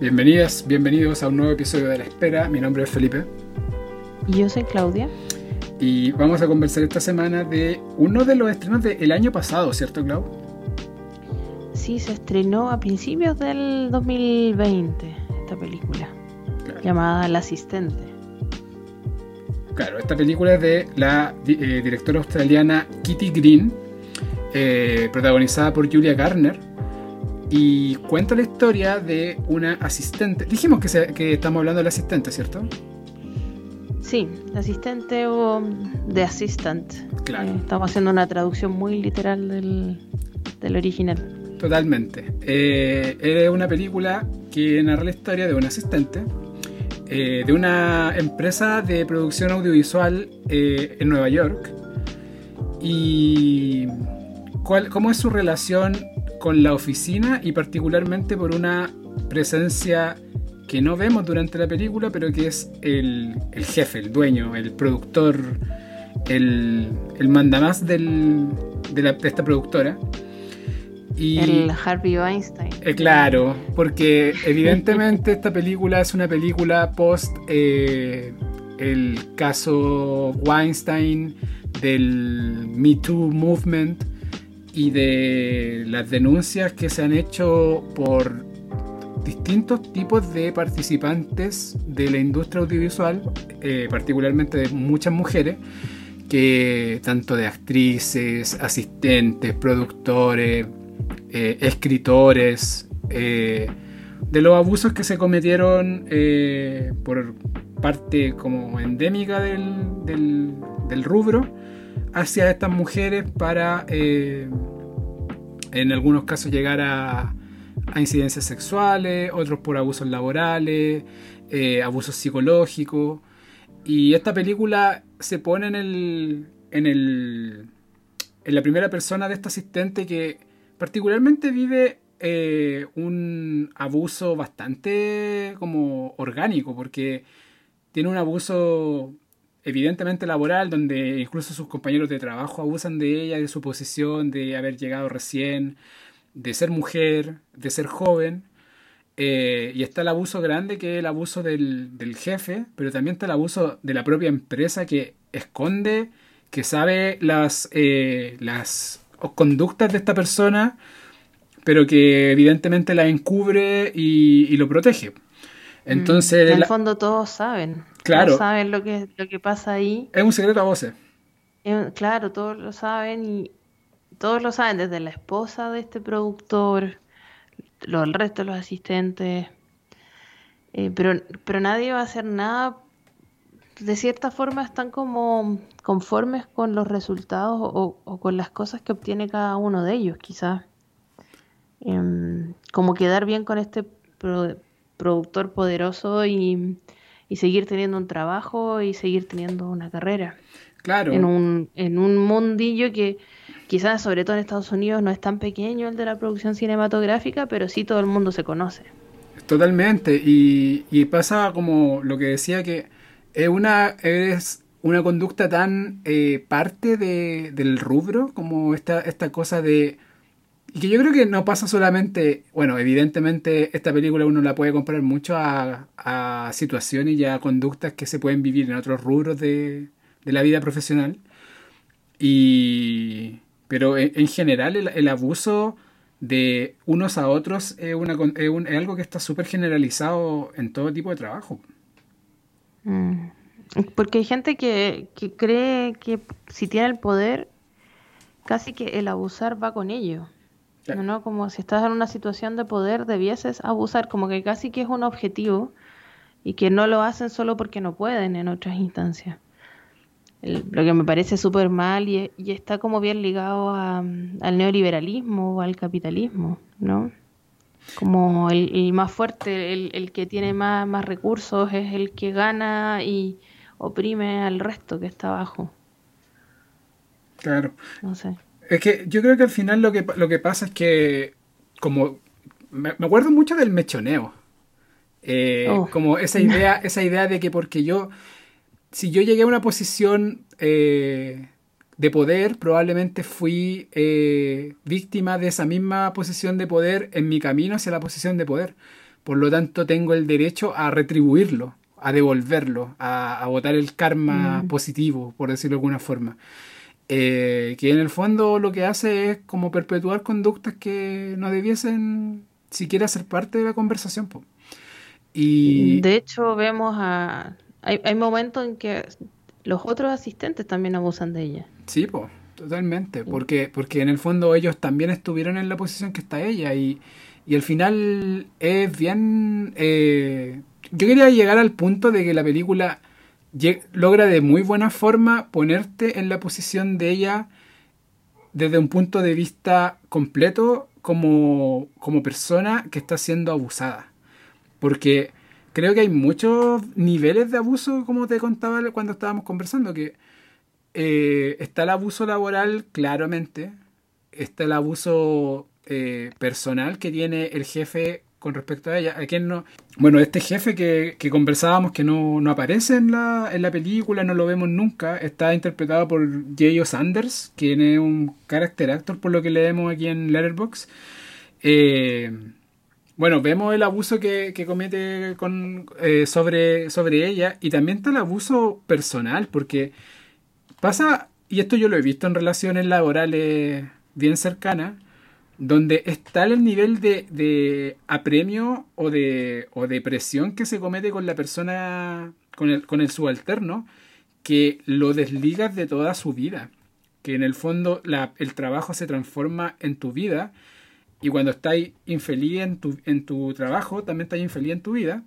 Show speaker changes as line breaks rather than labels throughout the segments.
Bienvenidas, bienvenidos a un nuevo episodio de La Espera. Mi nombre es Felipe.
Y yo soy Claudia.
Y vamos a conversar esta semana de uno de los estrenos del año pasado, ¿cierto, Clau?
Sí, se estrenó a principios del 2020 esta película, llamada El Asistente.
Claro, esta película es de la eh, directora australiana Kitty Green, eh, protagonizada por Julia Garner, y cuenta la historia de una asistente. Dijimos que, que estamos hablando del asistente, ¿cierto?
Sí, asistente o de assistant. Claro. Eh, estamos haciendo una traducción muy literal del, original.
Totalmente. Eh, es una película que narra la historia de un asistente eh, de una empresa de producción audiovisual en Nueva York. Y cuál, cómo es su relación con la oficina y particularmente por una presencia que no vemos durante la película, pero que es el, jefe, el dueño, el productor, el, el mandamás del, de, de esta productora.
Y, el Harvey Weinstein.
Eh, claro, porque evidentemente esta película es una película post eh, el caso Weinstein, del Me Too Movement y de las denuncias que se han hecho por distintos tipos de participantes de la industria audiovisual, eh, particularmente de muchas mujeres, que tanto de actrices, asistentes, productores, eh, escritores, eh, de los abusos que se cometieron por parte como endémica del, del, rubro hacia estas mujeres para en algunos casos llegar a, a incidencias sexuales, otros por abusos laborales, eh, abusos psicológicos. Y esta película se pone en el, en el en la primera persona de esta asistente que particularmente vive eh, un abuso bastante como orgánico porque tiene un abuso evidentemente laboral donde incluso sus compañeros de trabajo abusan de ella de su posición de haber llegado recién de ser mujer, de ser joven, eh, y está el abuso grande que es el abuso del, jefe, pero también está el abuso de la propia empresa que esconde, que sabe las, eh, las conductas de esta persona, pero que evidentemente la encubre y, lo protege. Mm, Entonces,
en el fondo todos saben. Claro. Todos saben lo que, lo que pasa ahí.
Es un secreto a voces.
Claro, todos lo saben y, todos lo saben, desde la esposa de este productor, lo, el resto de los asistentes, eh, pero, pero nadie va a hacer nada. De cierta forma están como conformes con los resultados o, con las cosas que obtiene cada uno de ellos, quizás. Em, como quedar bien con este productor poderoso y, y seguir teniendo un trabajo y seguir teniendo una carrera.
Claro.
En un, en un mundillo que quizás sobre todo en Estados Unidos no es tan pequeño el de la producción cinematográfica, pero sí todo el mundo se conoce.
Totalmente, y, pasa como lo que decía que es una, es una conducta tan eh, parte de, del rubro como esta, esta cosa de... Y que yo creo que no pasa solamente, bueno, evidentemente esta película uno la puede comparar mucho a, situaciones y a conductas que se pueden vivir en otros rubros de, de la vida profesional. Y, pero en, general el, abuso de unos a otros es, una, es, algo que está súper generalizado en todo tipo de trabajo.
Mm. Porque hay gente que, que, cree que si tiene el poder, casi que el abusar va con ello. ¿No? Como si estás en una situación de poder, debieses abusar, como que casi que es un objetivo y que no lo hacen solo porque no pueden en otras instancias lo que me parece súper mal y, está como bien ligado al neoliberalismo o al capitalismo, ¿no? Como el, más fuerte, el, que tiene más, más recursos es el que gana y oprime al resto que está abajo.
Claro. No sé. Es que yo creo que al final lo que, lo que pasa es que, como, me, acuerdo mucho del mechoneo. Eh, oh. Como esa idea, esa idea de que porque yo si yo llegué a una posición eh, de poder, probablemente fui eh, víctima de esa misma posición de poder en mi camino hacia la posición de poder. por lo tanto tengo el derecho a retribuirlo, a devolverlo, a, a botar el karma mm. positivo, por decirlo de alguna forma. Eh, que en el fondo lo que hace es como perpetuar conductas que no debiesen siquiera ser parte de la conversación.
Y... De hecho, vemos a... Hay, hay momentos en que los otros asistentes también abusan de ella.
Sí, pues, totalmente, porque, porque en el fondo ellos también estuvieron en la posición que está ella y, y al final es bien... Eh, yo quería llegar al punto de que la película logra de muy buena forma ponerte en la posición de ella desde un punto de vista completo como, como persona que está siendo abusada. Porque creo que hay muchos niveles de abuso, como te contaba cuando estábamos conversando, que eh, está el abuso laboral claramente, está el abuso eh, personal que tiene el jefe con respecto a ella. ¿A quién no? Bueno, este jefe que, que conversábamos que no, no, aparece en la, en la película, no lo vemos nunca, está interpretado por J.O. Sanders, quien es un character actor por lo que leemos aquí en Letterboxd. Eh, bueno, vemos el abuso que, que comete con, eh, sobre, sobre ella y también está el abuso personal, porque pasa, y esto yo lo he visto en relaciones laborales bien cercanas, donde está el nivel de, apremio o de, presión que se comete con la persona, con el, con el subalterno, que lo desligas de toda su vida. Que en el fondo el trabajo se transforma en tu vida y cuando estás infeliz en tu, en tu trabajo, también estás infeliz en tu vida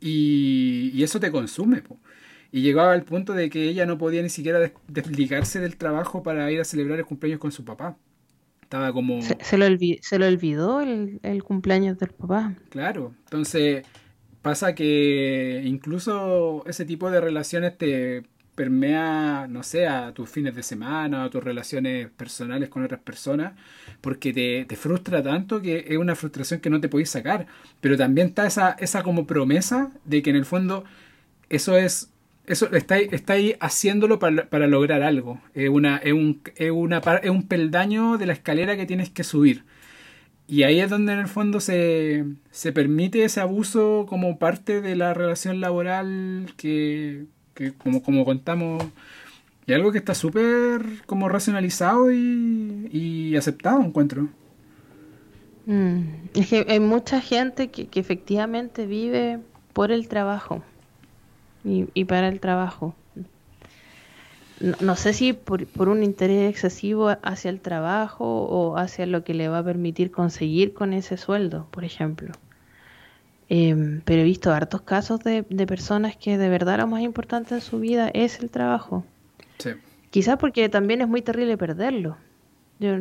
y, eso te consume. Y llegaba al punto de que ella no podía ni siquiera desligarse del trabajo para ir a celebrar el cumpleaños con su papá estaba como...
Se, lo, olvidó el, cumpleaños del papá.
Claro, entonces pasa que incluso ese tipo de relaciones te permea, no sé, a tus fines de semana, a tus relaciones personales con otras personas, porque te, te frustra tanto que es una frustración que no te podéis sacar. Pero también está esa, esa como promesa de que en el fondo eso es eso está, está ahí haciéndolo para, lograr algo. Es, una, es, un, es, una, es un peldaño de la escalera que tienes que subir. Y ahí es donde en el fondo se, se permite ese abuso como parte de la relación laboral que, que como, como contamos, y algo que está súper como racionalizado y, y aceptado, encuentro.
Mm, es que hay mucha gente que, que efectivamente vive por el trabajo y, para el trabajo. No, sé si por, un interés excesivo hacia el trabajo o hacia lo que le va a permitir conseguir con ese sueldo, por ejemplo. Em, pero he visto hartos casos de, personas que de verdad lo más importante en su vida es el trabajo. Sí. Quizás porque también es muy terrible perderlo. Yo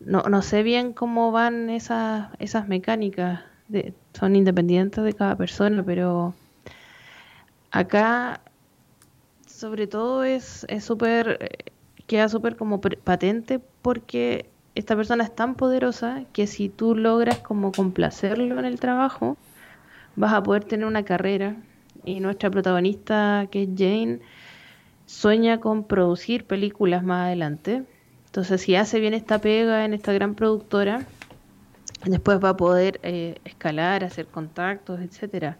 no, no sé bien cómo van esas, esas mecánicas. De, son independientes de cada persona, pero Acá, sobre todo, es súper, eh, queda súper como patente porque esta persona es tan poderosa que si tú logras como complacerlo en el trabajo, vas a poder tener una carrera. Y nuestra protagonista, que es Jane, sueña con producir películas más adelante. Entonces, si hace bien esta pega en esta gran productora, después va a poder eh, escalar, hacer contactos, etcétera.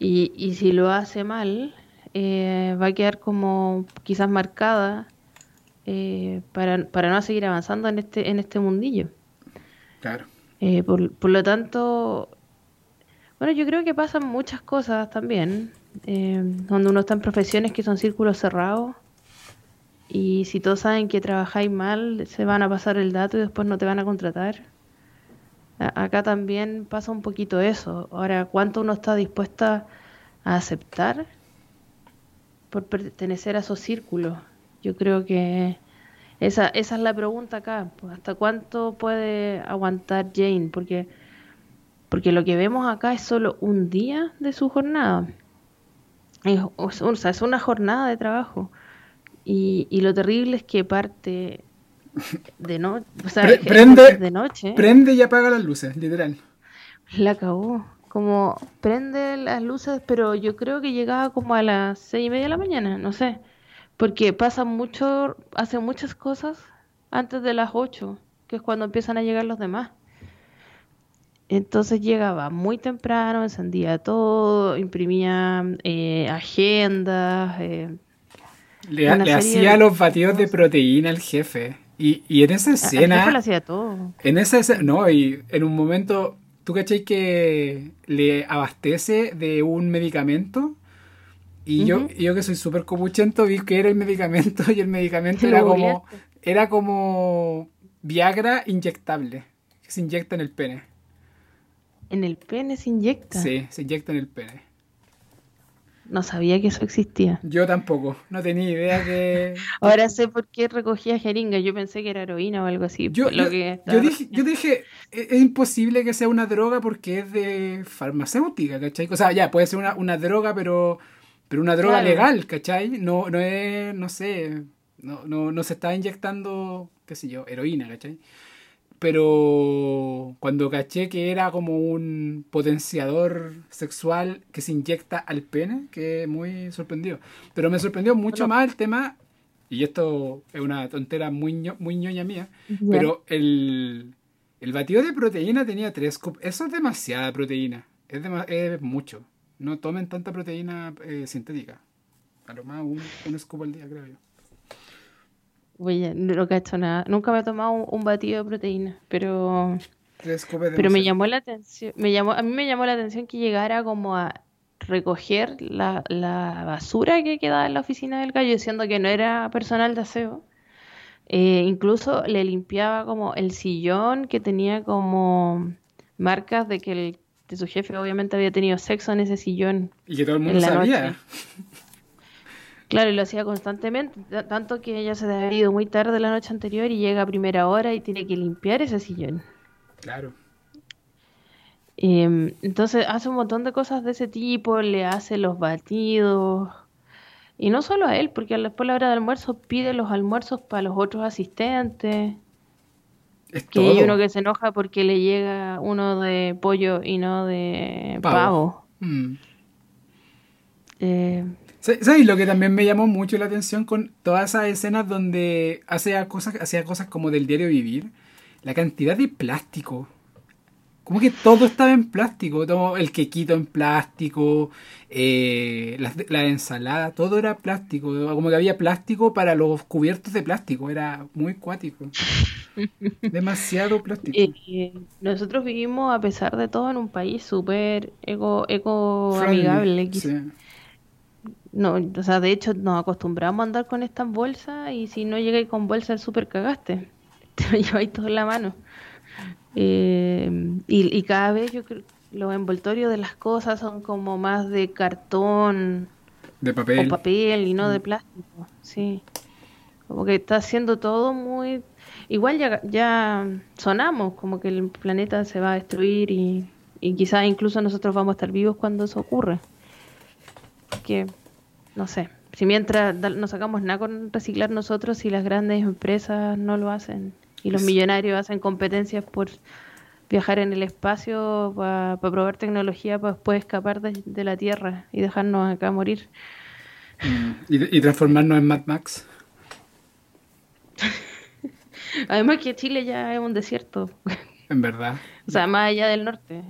Y, y si lo hace mal, eh, va a quedar como quizás marcada eh, para, para, no seguir avanzando en este, en este mundillo.
Claro.
Eh, por, por, lo tanto, bueno, yo creo que pasan muchas cosas también, cuando uno está en profesiones que son círculos cerrados. Y si todos saben que trabajáis mal, se van a pasar el dato y después no te van a contratar. Acá también pasa un poquito eso. Ahora, ¿cuánto uno está dispuesta a aceptar por pertenecer a esos círculos? Yo creo que esa, esa es la pregunta acá. Pues, ¿Hasta cuánto puede aguantar Jane? Porque, porque lo que vemos acá es solo un día de su jornada. Es, o sea, es una jornada de trabajo. Y, y lo terrible es que parte de, no,
prende, de noche. Prende y apaga las luces, literal.
La acabó. Como prende las luces, pero yo creo que llegaba como a las seis y media de la mañana, no sé. Porque pasa mucho, hace muchas cosas antes de las ocho, que es cuando empiezan a llegar los demás. Entonces llegaba muy temprano, encendía todo, imprimía eh, agendas. Eh,
le, hacía los batidos de proteína al jefe. Y, y en esa escena.
El hacía todo.
En esa escena. No, y en un momento. ¿Tú cachai que le abastece de un medicamento? Y yo, yo que soy súper copuchento vi que era el medicamento y el medicamento era como. Era como Viagra inyectable. Que se inyecta en el pene.
¿En el pene se inyecta?
Sí, se inyecta en el pene.
No sabía que eso existía.
Yo tampoco, no tenía idea que...
Ahora sé por qué recogía jeringa, yo pensé que era heroína o algo así.
Yo, dije, yo dije, e-, es, imposible que sea una droga porque es de farmacéutica, ¿cachai? O sea, ya, puede ser una, droga, pero, pero una droga legal, ¿cachai? No, no es, no sé, no, no, no se está inyectando, qué sé yo, heroína, ¿cachai? Pero cuando caché que era como un potenciador sexual que se inyecta al pene, que muy sorprendido. Pero me sorprendió mucho más el tema, y esto es una tontera muy, muy ñoña mía, pero el, el batido de proteína tenía tres cupos. Eso es demasiada proteína, es, es mucho. No tomen tanta proteína eh, sintética. A lo más un, un scoop al día, creo yo.
Oye, no hecho nada. Nunca me he tomado un, batido de proteína, pero. Pero me llamó la atención. Me llamó, a mí me llamó la atención que llegara como a recoger la, basura que quedaba en la oficina del gallo, diciendo que no era personal de aseo. Eh, incluso le limpiaba como el sillón que tenía como marcas de que el, de su jefe obviamente había tenido sexo en ese sillón.
Y que todo el mundo sabía.
Claro, y lo hacía constantemente, tanto que ella se había ido muy tarde la noche anterior y llega a primera hora y tiene que limpiar ese sillón.
Claro.
Em, entonces hace un montón de cosas de ese tipo, le hace los batidos. Y no solo a él, porque después la hora de almuerzo pide los almuerzos para los otros asistentes. que hay uno que se enoja porque le llega uno de pollo y no de pavo. Mm.
Eh, ¿Sabes lo que también me llamó mucho la atención con todas esas escenas donde hacía cosas, hacía cosas como del diario vivir? La cantidad de plástico. Como que todo estaba en plástico. Todo el quequito en plástico, eh, la, la, ensalada, todo era plástico. Como que había plástico para los cubiertos de plástico. Era muy cuático. Demasiado plástico.
Eh, nosotros vivimos, a pesar de todo, en un país súper eco, eco amigable. No, o sea, de hecho nos acostumbramos a andar con estas bolsas y si no llegáis con bolsa el súper cagaste. Te lo lleváis todo en la mano. Eh, y, cada vez yo creo los envoltorios de las cosas son como más de cartón
de papel
o papel y no de mm. plástico sí como que está haciendo todo muy igual ya, ya sonamos como que el planeta se va a destruir y, y quizás incluso nosotros vamos a estar vivos cuando eso ocurra que no sé, si mientras no sacamos nada con reciclar nosotros, y las grandes empresas no lo hacen y los millonarios hacen competencias por viajar en el espacio para probar tecnología para después escapar de, la Tierra y dejarnos acá morir.
Mm, ¿Y, transformarnos en Mad Max.
Además que Chile ya es un desierto.
En verdad.
o sea, más allá del norte.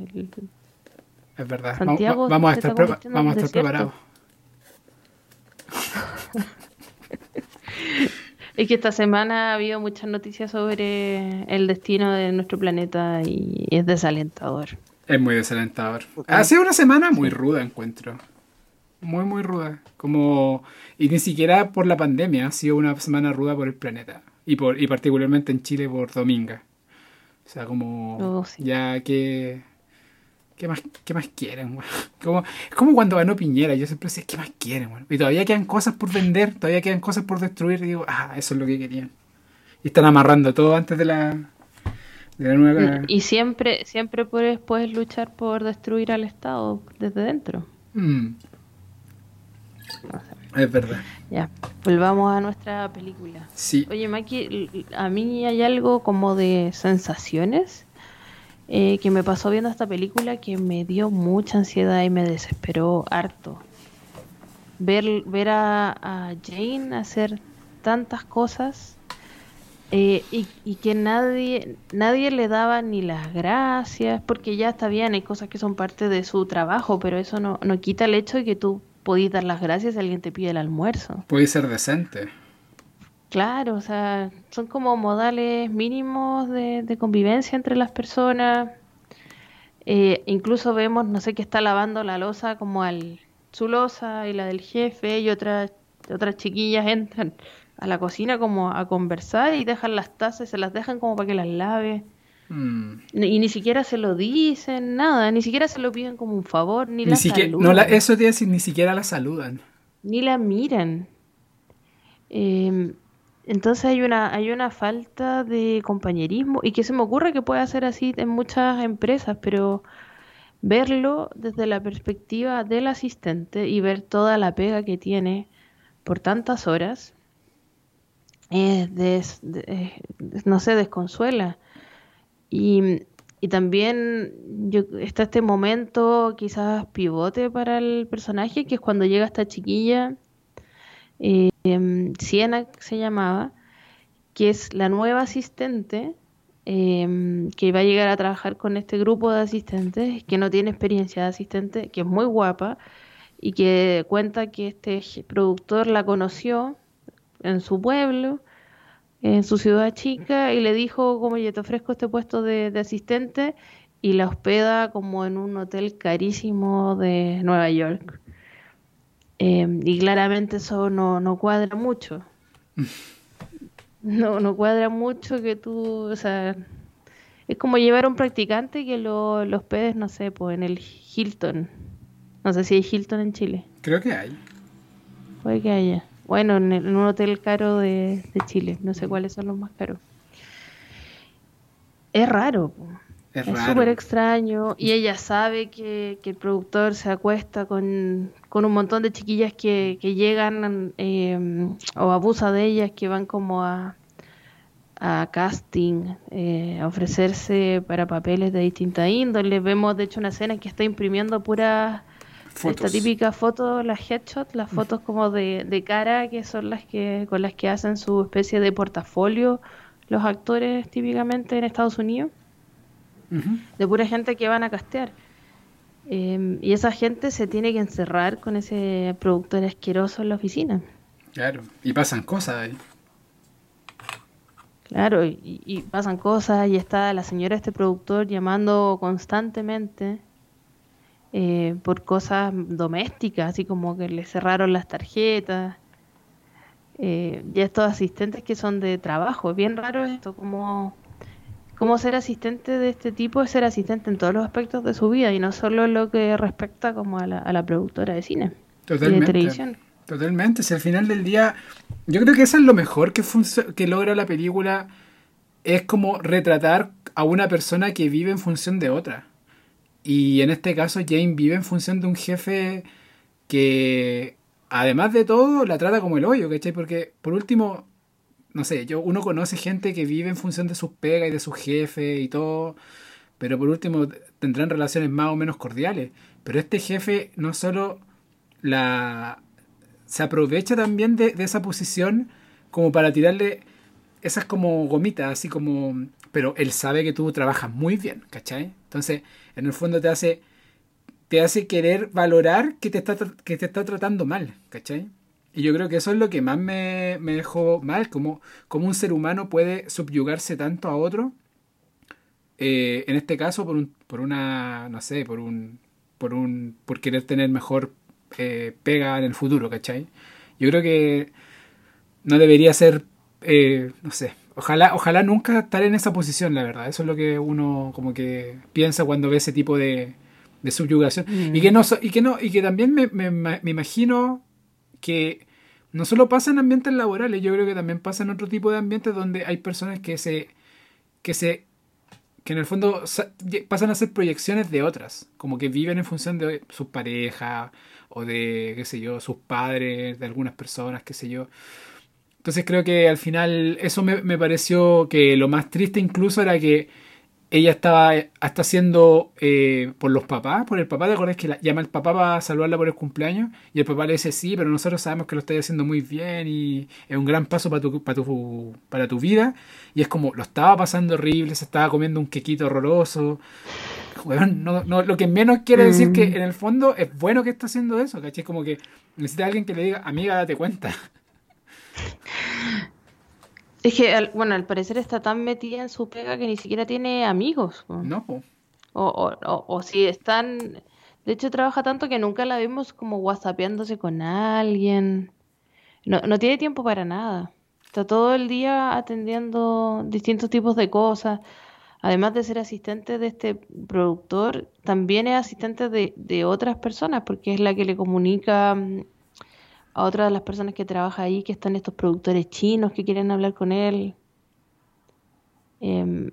Es verdad. Santiago vamos, a estar, vamos a estar preparados.
es que esta semana ha habido muchas noticias sobre el destino de nuestro planeta y es desalentador.
Es muy desalentador. Ha sido una semana muy ruda, encuentro. Muy, muy ruda. Como. Y ni siquiera por la pandemia, ha sido una semana ruda por el planeta. Y, por, y particularmente en Chile por Dominga. O sea, como. Oh, ya que ¿Qué más, qué más quieren, Como, es como cuando ganó Piñera, yo siempre decía, ¿qué más quieren, Y todavía quedan cosas por vender, todavía quedan cosas por destruir, y digo, ah, eso es lo que querían. Y están amarrando todo antes de la, de la nueva...
Y siempre, siempre puedes, puedes luchar por destruir al Estado desde dentro. Mm.
Es verdad.
Ya, volvamos a nuestra película.
Sí.
Oye, Maki, a mí hay algo como de sensaciones eh, que me pasó viendo esta película que me dio mucha ansiedad y me desesperó harto. Ver, ver a, Jane hacer tantas cosas Eh, y, que nadie, nadie le daba ni las gracias, porque ya está bien, hay cosas que son parte de su trabajo, pero eso no, no quita el hecho de que tú podís dar las gracias si alguien te pide el almuerzo.
Puede ser decente.
Claro, o sea, son como modales mínimos de, convivencia entre las personas. Eh, incluso vemos, no sé, que está lavando la losa como al, su losa y la del jefe y otras, otras chiquillas entran a la cocina como a conversar y dejan las tazas y se las dejan como para que las lave. Mm. Y ni siquiera se lo dicen, nada, ni siquiera se lo piden como un favor, ni, la
saludan. No, la, eso te decir, ni siquiera la saludan.
Ni la miran. Eh, entonces hay una, hay una falta de compañerismo y que se me ocurre que puede ser así en muchas empresas, pero verlo desde la perspectiva del asistente y ver toda la pega que tiene por tantas horas, es no sé, desconsuela. Y, y también yo, está este momento quizás pivote para el personaje, que es cuando llega esta chiquilla eh, Siena se llamaba, que es la nueva asistente em, que va a llegar a trabajar con este grupo de asistentes, que no tiene experiencia de asistente, que es muy guapa y que cuenta que este productor la conoció en su pueblo, en su ciudad chica, y le dijo, como yo te ofrezco este puesto de asistente, y la hospeda como en un hotel carísimo de Nueva York. Em, y claramente eso no, no cuadra mucho. No, no cuadra mucho que tú, o sea, es como llevar a un practicante que lo, los pedes, no sé, pues en el Hilton. No sé si hay Hilton en Chile.
Creo que hay.
Puede que haya. Bueno, en, un hotel caro de, de, Chile. No sé cuáles son los más caros. Es raro. Es súper extraño y ella sabe que, el productor se acuesta con, un montón de chiquillas que, llegan em, o abusa de ellas, que van como a, a casting, eh, a ofrecerse para papeles de distinta índole. Vemos de hecho una escena que está imprimiendo puras, esta típica foto, las headshots, las fotos como de, de cara, que son las que con las que hacen su especie de portafolio los actores típicamente en Estados Unidos de pura gente que van a castear. Em, y esa gente se tiene que encerrar con ese productor asqueroso en la oficina.
Claro, y pasan cosas ahí.
Claro, y, pasan cosas y está la señora este productor llamando constantemente eh, por cosas domésticas, así como que le cerraron las tarjetas. Eh, y estos asistentes que son de trabajo, es bien raro esto, como cómo ser asistente de este tipo es ser asistente en todos los aspectos de su vida y no solo lo que respecta como a la, productora de cine
Totalmente. y de televisión. Totalmente, si al final del día, yo creo que eso es lo mejor que, que logra la película, es como retratar a una persona que vive en función de otra. Y en este caso Jane vive en función de un jefe que, además de todo, la trata como el hoyo, ¿cachai? Porque, por último, no sé, yo uno conoce gente que vive en función de sus pegas y de su jefe y todo, pero por último tendrán relaciones más o menos cordiales. Pero este jefe no solo la se aprovecha también de, esa posición como para tirarle esas como gomitas, así como... Pero él sabe que tú trabajas muy bien, ¿cachai? Entonces, en el fondo te hace, te hace querer valorar que te está, que te está tratando mal, ¿cachai? Y yo creo que eso es lo que más me, dejó mal, como, como un ser humano puede subyugarse tanto a otro, eh, en este caso por, un, por una, no sé, por un, por un, por querer tener mejor eh, pega en el futuro, ¿cachai? Yo creo que no debería ser, eh, no sé, ojalá, ojalá nunca estar en esa posición, la verdad. Eso es lo que uno como que piensa cuando ve ese tipo de, de subyugación. Y mm. que no, y que no, y que también me, me, me imagino que no solo pasa en ambientes laborales, yo creo que también pasa en otro tipo de ambientes donde hay personas que se que se que en el fondo pasan a ser proyecciones de otras, como que viven en función de sus parejas o de qué sé yo, sus padres, de algunas personas, qué sé yo. Entonces creo que al final eso me, me pareció que lo más triste incluso era que ella estaba hasta haciendo eh, por los papás, por el papá, ¿te acuerdas que la, llama al papá para saludarla por el cumpleaños? Y el papá le dice, sí, pero nosotros sabemos que lo estás haciendo muy bien y es un gran paso para tu, para tu, para tu vida. Y es como, lo estaba pasando horrible, se estaba comiendo un quequito horroroso. no, no, lo que menos quiere decir que mm. en el fondo es bueno que está haciendo eso, ¿cachai? Como que necesita alguien que le diga, amiga, date cuenta.
Es que, bueno, al parecer está tan metida en su pega que ni siquiera tiene amigos.
No.
O, o, o, si están... De hecho, trabaja tanto que nunca la vemos como whatsappeándose con alguien. No, no tiene tiempo para nada. Está todo el día atendiendo distintos tipos de cosas. Además de ser asistente de este productor, también es asistente de, de otras personas, porque es la que le comunica mm, a otra de las personas que trabaja ahí, que están estos productores chinos que quieren hablar con él. Em,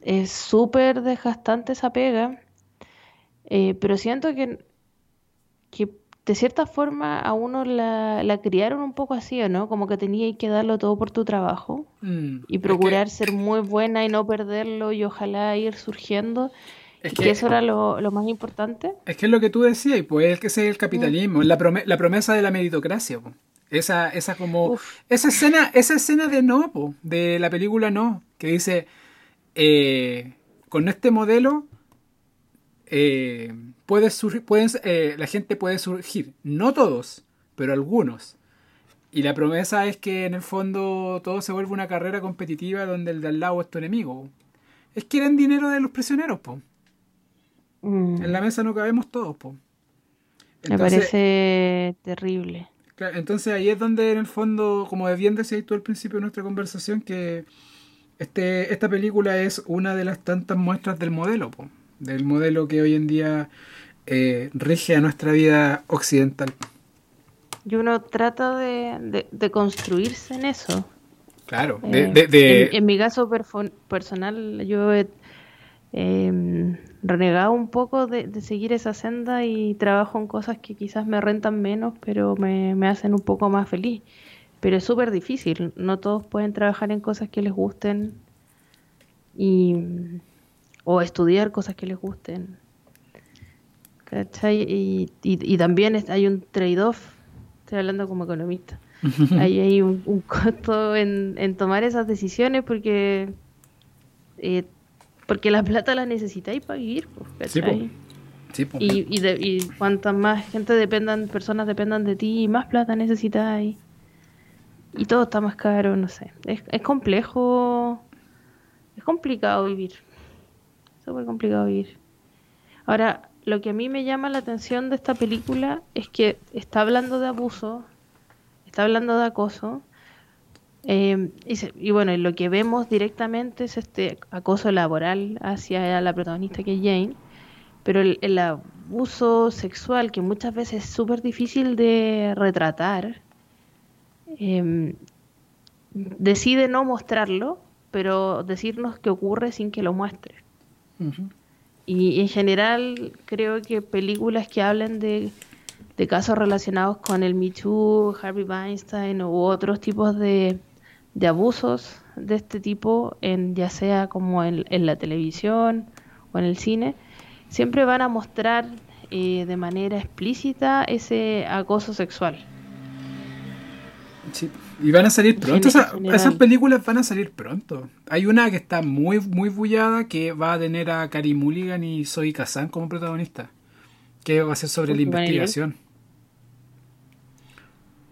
es súper desgastante esa pega, eh, pero siento que, que de cierta forma a uno la, la, criaron un poco así, ¿no? Como que tenía que darlo todo por tu trabajo mm, y procurar ser muy buena y no perderlo y ojalá ir surgiendo. Es que, eso era lo, más importante.
Es que es lo que tú decías, pues es que ese es el capitalismo, la, la promesa de la meritocracia. Esa, esa como esa escena, esa escena de no, de la película no, que dice eh, con este modelo eh, puede pueden, eh, la gente puede surgir, no todos, pero algunos. Y la promesa es que en el fondo todo se vuelve una carrera competitiva donde el de al lado es tu enemigo. Es que quieren dinero de los prisioneros, po. Mm. En la mesa no cabemos todos, po.
Me parece terrible.
entonces ahí es donde en el fondo, como bien decías tú al principio de nuestra conversación, que este, esta película es una de las tantas muestras del modelo, po, del modelo que hoy en día eh, rige a nuestra vida occidental.
Y uno trata de, de, construirse en eso.
Claro,
eh, de, en, mi caso personal, yo he eh, renegado un poco de, seguir esa senda y trabajo en cosas que quizás me rentan menos, pero me, hacen un poco más feliz. Pero es súper difícil, no todos pueden trabajar en cosas que les gusten y, o estudiar cosas que les gusten. ¿Cachai? Y, y, también hay un trade-off, estoy hablando como economista. Ahí hay un, costo en, en, tomar esas decisiones porque eh, porque la plata la necesitáis para vivir, ¿cachai? Sí, y, y, de, y cuantas más gente dependan, personas dependan de ti, más plata necesitáis. Y todo está más caro, no sé. Es, es complejo. Es complicado vivir. Súper complicado vivir. Ahora, lo que a mí me llama la atención de esta película es que está hablando de abuso, está hablando de acoso, eh, y, bueno, lo que vemos directamente es este acoso laboral hacia la protagonista que es Jane, pero el, abuso sexual, que muchas veces es súper difícil de retratar, em, decide no mostrarlo, pero decirnos que ocurre sin que lo muestre. Y en general creo que películas que hablen de, de casos relacionados con el Me Too, Harvey Weinstein u otros tipos de de abusos de este tipo, en, ya sea como en, la televisión o en el cine, siempre van a mostrar eh, de manera explícita ese acoso sexual.
Sí, y van a salir pronto, esas películas van a salir pronto. Hay una que está muy, muy bullada que va a tener a Cari Mulligan y Zoe Kazan como protagonista, que va a ser sobre la investigación.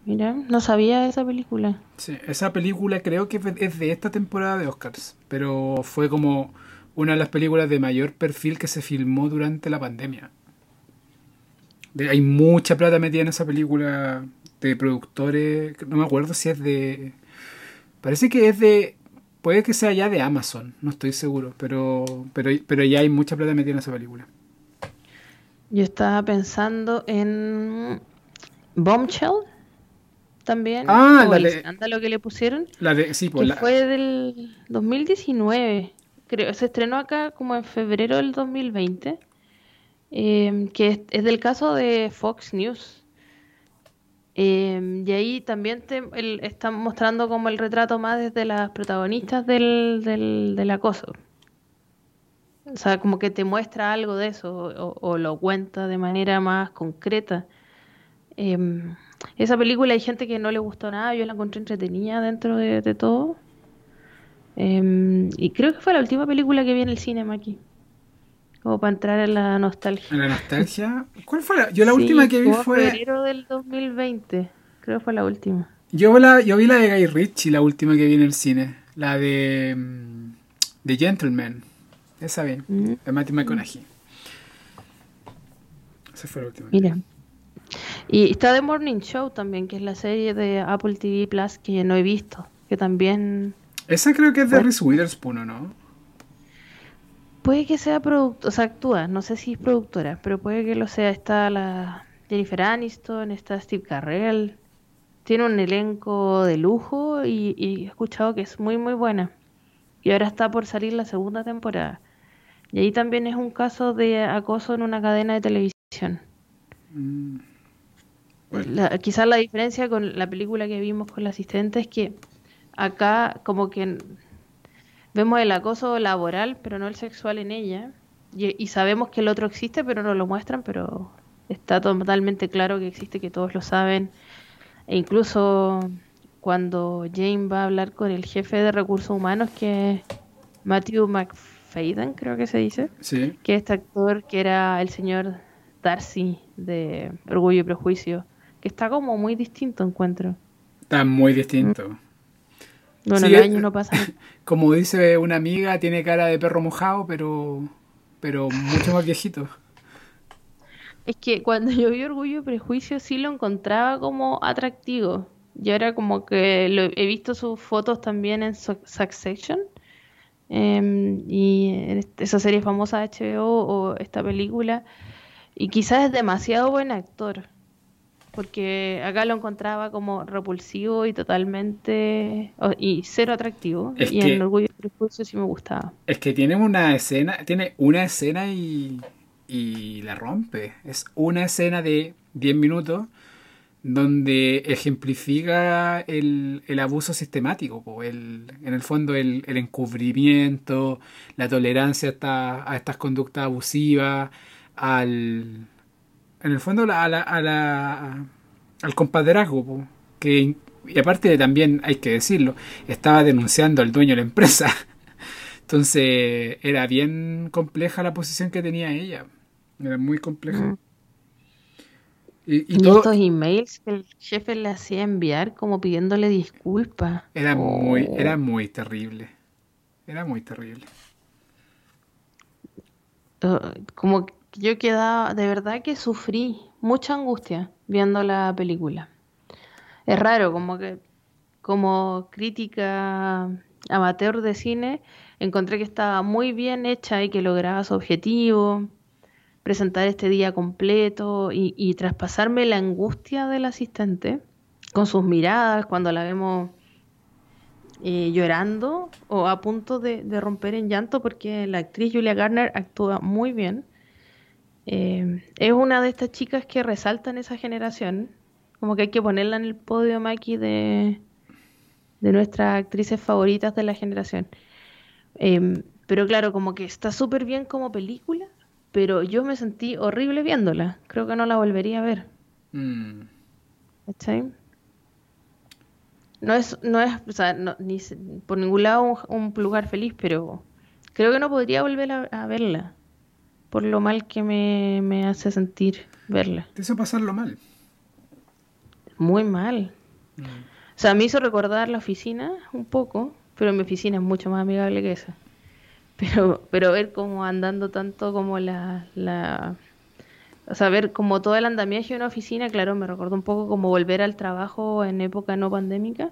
Mira, no sabía esa película.
Sí, esa película creo que es de esta temporada de Oscars, pero fue como una de las películas de mayor perfil que se filmó durante la pandemia. hay mucha plata metida en esa película de productores, no me acuerdo si es de... Parece que es de... Puede que sea ya de Amazon, no estoy seguro, pero, pero, pero ya hay mucha plata metida en esa película.
Yo estaba pensando en Bombshell también.
Ah,
el escándalo que le pusieron.
La de, sí,
pues, fue del 2019. Creo, se estrenó acá como en febrero del 2020. Em, que es, del caso de Fox News. Em, y ahí también te, están mostrando como el retrato más desde las protagonistas del, del, del acoso. O sea, como que te muestra algo de eso o, lo cuenta de manera más concreta. Em, esa película hay gente que no le gustó nada, yo la encontré entretenida dentro de, todo. Em, y creo que fue la última película que vi en el cine aquí. Como para entrar en la nostalgia.
¿En la nostalgia? ¿Cuál fue la? Yo la última que vi fue.
Febrero del 2020. Creo que fue la última.
Yo, la, yo vi la de Guy Ritchie, la última que vi en el cine. La de. The mm, Gentleman. Esa bien. Mm. De Matthew McConaughey. Esa fue la última.
Mira. Y está The Morning Show también, que es la serie de Apple TV Plus que no he visto. Que también.
Esa creo que es de Reese Witherspoon, ¿no?
Puede que sea productora, o sea, actúa, no sé si es productora, pero puede que lo sea. Está la Jennifer Aniston, está Steve Carrell. Tiene un elenco de lujo y, he escuchado que es muy, muy buena. Y ahora está por salir la segunda temporada. Y ahí también es un caso de acoso en una cadena de televisión. Mm. Quizás la diferencia con la película que vimos con la asistente es que acá como que Vemos el acoso laboral, pero no el sexual en ella. Y, sabemos que el otro existe, pero no lo muestran, pero está totalmente claro que existe, que todos lo saben. E incluso cuando Jane va a hablar con el jefe de recursos humanos, que es Matthew McFadden, creo que se dice,
sí.
que es este actor que era el señor Darcy de Orgullo y Prejuicio, que está como muy distinto, encuentro.
Está muy distinto.
Bueno, el año no pasa.
Como dice una amiga, tiene cara de perro mojado, pero, pero mucho más viejito.
Es que cuando yo vi Orgullo y Prejuicio sí lo encontraba como atractivo. Y ahora como que he visto sus fotos también en Succession. Em, y esa serie famosa de HBO o esta película. Y quizás es demasiado buen actor porque acá lo encontraba como repulsivo y totalmente y cero atractivo. Y en Orgullo y Prejuicio sí me gustaba.
Es que tiene una escena tiene una escena y, y la rompe. Es una escena de 10 minutos donde ejemplifica el, el abuso sistemático, el, en el fondo el, el encubrimiento, la tolerancia a, a estas conductas abusivas, al, en el fondo a la, a la, al compadrazgo, que y aparte también hay que decirlo, estaba denunciando al dueño de la empresa. Entonces era bien compleja la posición que tenía ella. Era muy compleja. Mm.
Y, estos emails que el jefe le hacía enviar como pidiéndole disculpas.
Era muy, oh. era muy terrible. Era muy terrible.
Como yo quedaba, de verdad que sufrí mucha angustia viendo la película. Es raro, como que como crítica amateur de cine, encontré que estaba muy bien hecha y que lograba su objetivo, presentar este día completo y, traspasarme la angustia del asistente con sus miradas cuando la vemos eh, llorando o a punto de, de romper en llanto porque la actriz Julia Garner actúa muy bien eh, es una de estas chicas que resaltan esa generación. Como que hay que ponerla en el podio, Maki, de, de nuestras actrices favoritas de la generación. Eh, pero claro, como que está súper bien como película, pero yo me sentí horrible viéndola. Creo que no la volvería a ver. Mm. No es, no es, o sea, ni, por ningún lado un, lugar feliz, pero creo que no podría volver a verla por lo mal que me, hace sentir verla.
Te hizo pasarlo mal.
Muy mal. Mm. O sea, me hizo recordar la oficina un poco, pero mi oficina es mucho más amigable que esa. Pero, pero ver cómo andando tanto como la, la... O sea, ver como todo el andamiaje de una oficina, claro, me recordó un poco como volver al trabajo en época no pandémica.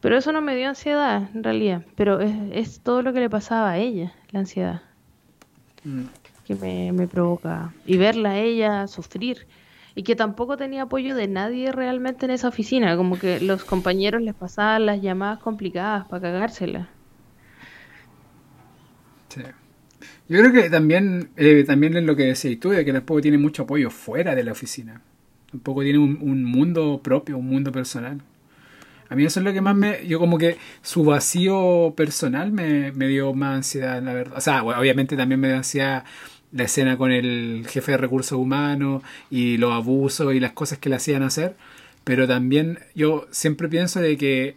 Pero eso no me dio ansiedad, en realidad. Pero es, es todo lo que le pasaba a ella, la ansiedad. Mm que me, provoca. Y verla a ella sufrir. Y que tampoco tenía apoyo de nadie realmente en esa oficina. Como que los compañeros les pasaban las llamadas complicadas para cagársela.
Sí. Yo creo que también, eh, también es lo que decís tú, de que tampoco tiene mucho apoyo fuera de la oficina. Tampoco tiene un, mundo propio, un mundo personal. A mí eso es lo que más me... Yo como que su vacío personal me, me dio más ansiedad, la verdad. O sea, obviamente también me dio ansiedad la escena con el jefe de recursos humanos y los abusos y las cosas que le hacían hacer. Pero también yo siempre pienso de que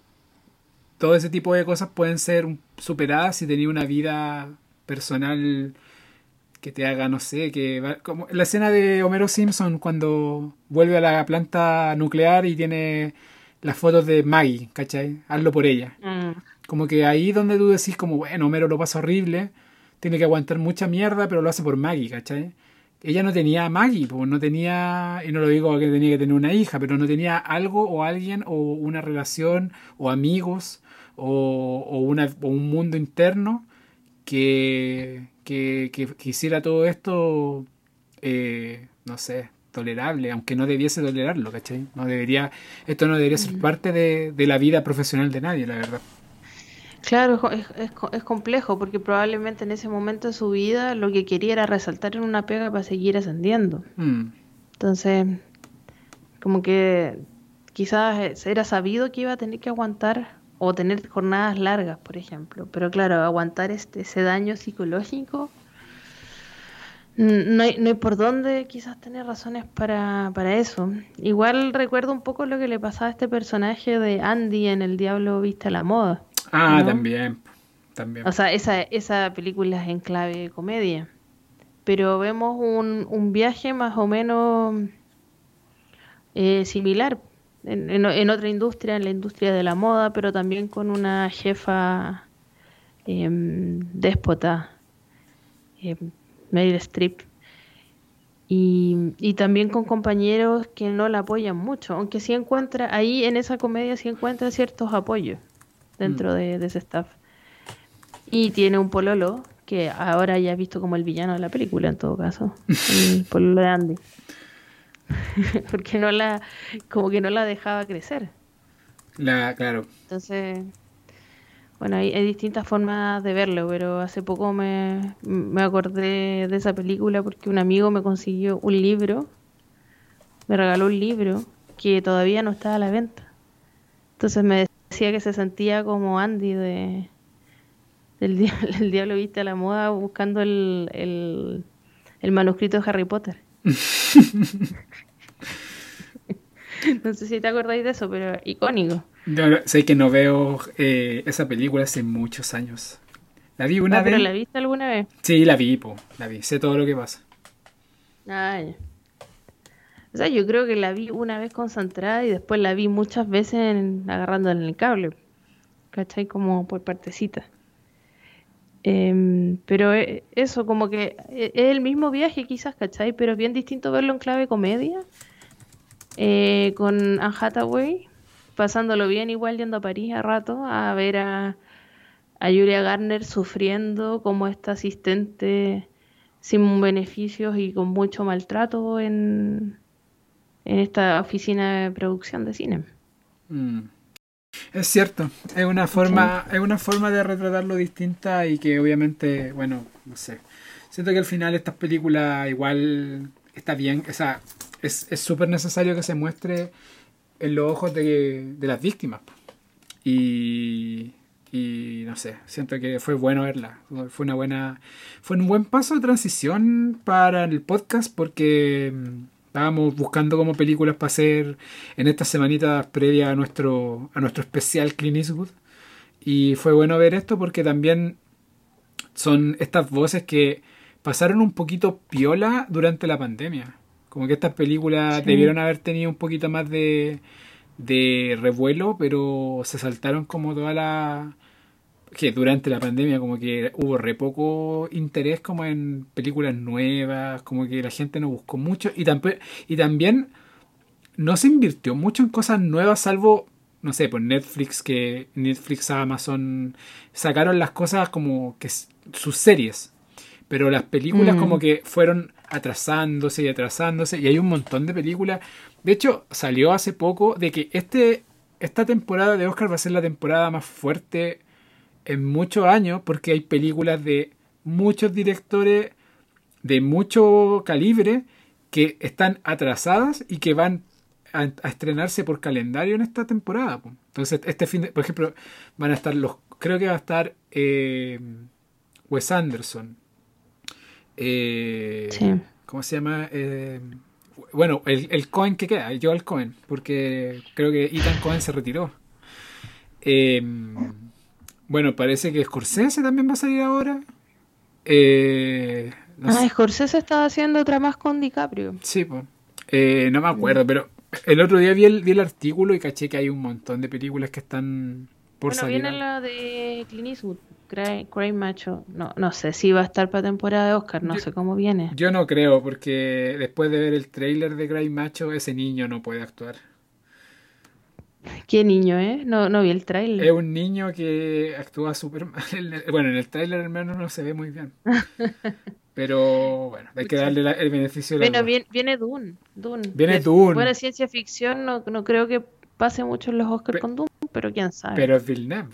todo ese tipo de cosas pueden ser superadas si tenía una vida personal que te haga, no sé, que como la escena de Homero Simpson cuando vuelve a la planta nuclear y tiene las fotos de Maggie, ¿cachai? Hazlo por ella. Mm. Como que ahí donde tú decís como, bueno, Homero lo pasa horrible, tiene que aguantar mucha mierda, pero lo hace por Maggie, ¿cachai? Ella no tenía a Maggie, pues no tenía, y no lo digo que tenía que tener una hija, pero no tenía algo o alguien o una relación o amigos o, o, una, o un mundo interno que, que, que, hiciera todo esto, eh, no sé, tolerable, aunque no debiese tolerarlo, ¿cachai? No debería, esto no debería ser mm. parte de, de la vida profesional de nadie, la verdad.
Claro, es, es, es, complejo porque probablemente en ese momento de su vida lo que quería era resaltar en una pega para seguir ascendiendo. Mm. Entonces, como que quizás era sabido que iba a tener que aguantar o tener jornadas largas, por ejemplo. Pero claro, aguantar este, ese daño psicológico, no hay, no hay por dónde quizás tener razones para, para eso. Igual recuerdo un poco lo que le pasaba a este personaje de Andy en El Diablo Viste a la Moda.
Ah, también, también.
O sea, esa, esa película es en clave comedia. Pero vemos un, un viaje más o menos eh, similar en, otra industria, en la industria de la moda, pero también con una jefa em, déspota, eh, Meryl Streep. Y, y, también con compañeros que no la apoyan mucho, aunque sí encuentra, ahí en esa comedia sí encuentra ciertos apoyos dentro mm. de, de, ese staff. Y tiene un pololo que ahora ya he visto como el villano de la película en todo caso, el pololo de Andy. porque no la, como que no la dejaba crecer.
La, claro.
Entonces, bueno, hay, distintas formas de verlo, pero hace poco me, me acordé de esa película porque un amigo me consiguió un libro, me regaló un libro que todavía no estaba a la venta. Entonces me decía que se sentía como Andy de el, diablo, el diablo viste a la moda buscando el, el, el manuscrito de Harry Potter. no sé si te acordáis de eso, pero icónico.
sé que no veo eh, esa película hace muchos años. La vi una ah, vez.
¿Pero la viste alguna vez?
Sí, la vi, po, la vi. Sé todo lo que pasa.
Ay. O sea, yo creo que la vi una vez concentrada y después la vi muchas veces en, en el cable. ¿Cachai? Como por partecita. Em, pero eh, eso, como que eh, es el mismo viaje quizás, ¿cachai? Pero es bien distinto verlo en clave comedia. Eh, con Anne Hathaway, pasándolo bien igual yendo a París a rato, a ver a, a Julia Garner sufriendo como esta asistente sin beneficios y con mucho maltrato en, en esta oficina de producción de cine.
Mm. Es cierto, es una forma, es una forma de retratarlo distinta y que obviamente, bueno, no sé. Siento que al final estas películas igual está bien, o sea, es súper necesario que se muestre en los ojos de, de las víctimas. Y, y no sé, siento que fue bueno verla. Fue una buena, fue un buen paso de transición para el podcast porque Estábamos buscando como películas para hacer en estas semanitas previas a nuestro, a nuestro especial Clint Eastwood. Y fue bueno ver esto porque también son estas voces que pasaron un poquito piola durante la pandemia. Como que estas películas debieron haber tenido un poquito más de, de revuelo, pero se saltaron como toda la, que durante la pandemia como que hubo re poco interés como en películas nuevas, como que la gente no buscó mucho y, y también no se invirtió mucho en cosas nuevas salvo, no sé, por Netflix, que Netflix, Amazon sacaron las cosas como que sus series, pero las películas mm. como que fueron atrasándose y atrasándose y hay un montón de películas. De hecho, salió hace poco de que este, esta temporada de Oscar va a ser la temporada más fuerte en muchos años porque hay películas de muchos directores de mucho calibre que están atrasadas y que van a, estrenarse por calendario en esta temporada. Entonces, este fin de, por ejemplo, van a estar los, creo que va a estar eh, Wes Anderson. Eh, ¿Cómo se llama? Eh, bueno, el, el Cohen que queda, yo al Cohen, porque creo que Ethan Cohen se retiró. Bueno, parece que Scorsese también va a salir ahora.
Eh, ah, Scorsese estaba haciendo otra más con DiCaprio.
Sí, pues. no me acuerdo, pero el otro día vi el, vi el artículo y caché que hay un montón de películas que están por
bueno, viene la de Clint Eastwood, Cray, Macho. No, no sé si va a estar para temporada de Oscar, no sé cómo viene.
Yo no creo, porque después de ver el trailer de Cray Macho, ese niño no puede actuar.
¿Qué niño, eh? No, no vi el trailer.
Es un niño que actúa súper mal. Bueno, en el trailer al menos no se ve muy bien. Pero bueno, hay que darle el beneficio
de la Bueno, viene, Dune, Dune.
Viene Dune.
Bueno, ciencia ficción no, no creo que pase mucho en los Oscars con Dune, pero quién sabe.
Pero es Villeneuve.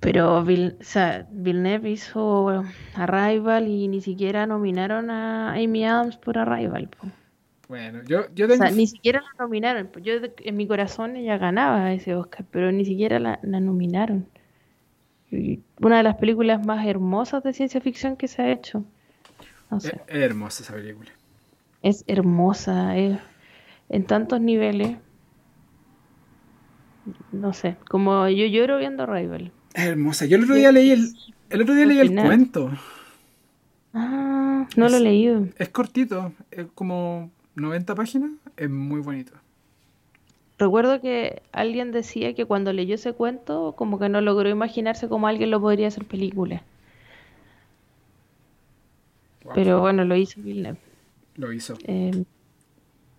Pero Villeneuve hizo Arrival y ni siquiera nominaron a Amy Adams por Arrival.
Bueno, yo, yo tengo...
O sea, ni siquiera la nominaron. Yo en mi corazón ella ganaba ese Oscar, pero ni siquiera la, nominaron. una de las películas más hermosas de ciencia ficción que se ha hecho.
Es, hermosa esa película.
Es hermosa, es, en tantos niveles. No sé, como yo lloro viendo Arrival.
Es hermosa. Yo el otro día leí el, el otro día leí el cuento.
Ah, no lo he leído.
Es cortito, es como 90 páginas, es muy bonito.
Recuerdo que alguien decía que cuando leyó ese cuento, como que no logró imaginarse cómo alguien lo podría hacer película. Pero bueno, lo hizo Villeneuve.
Lo hizo.
Eh,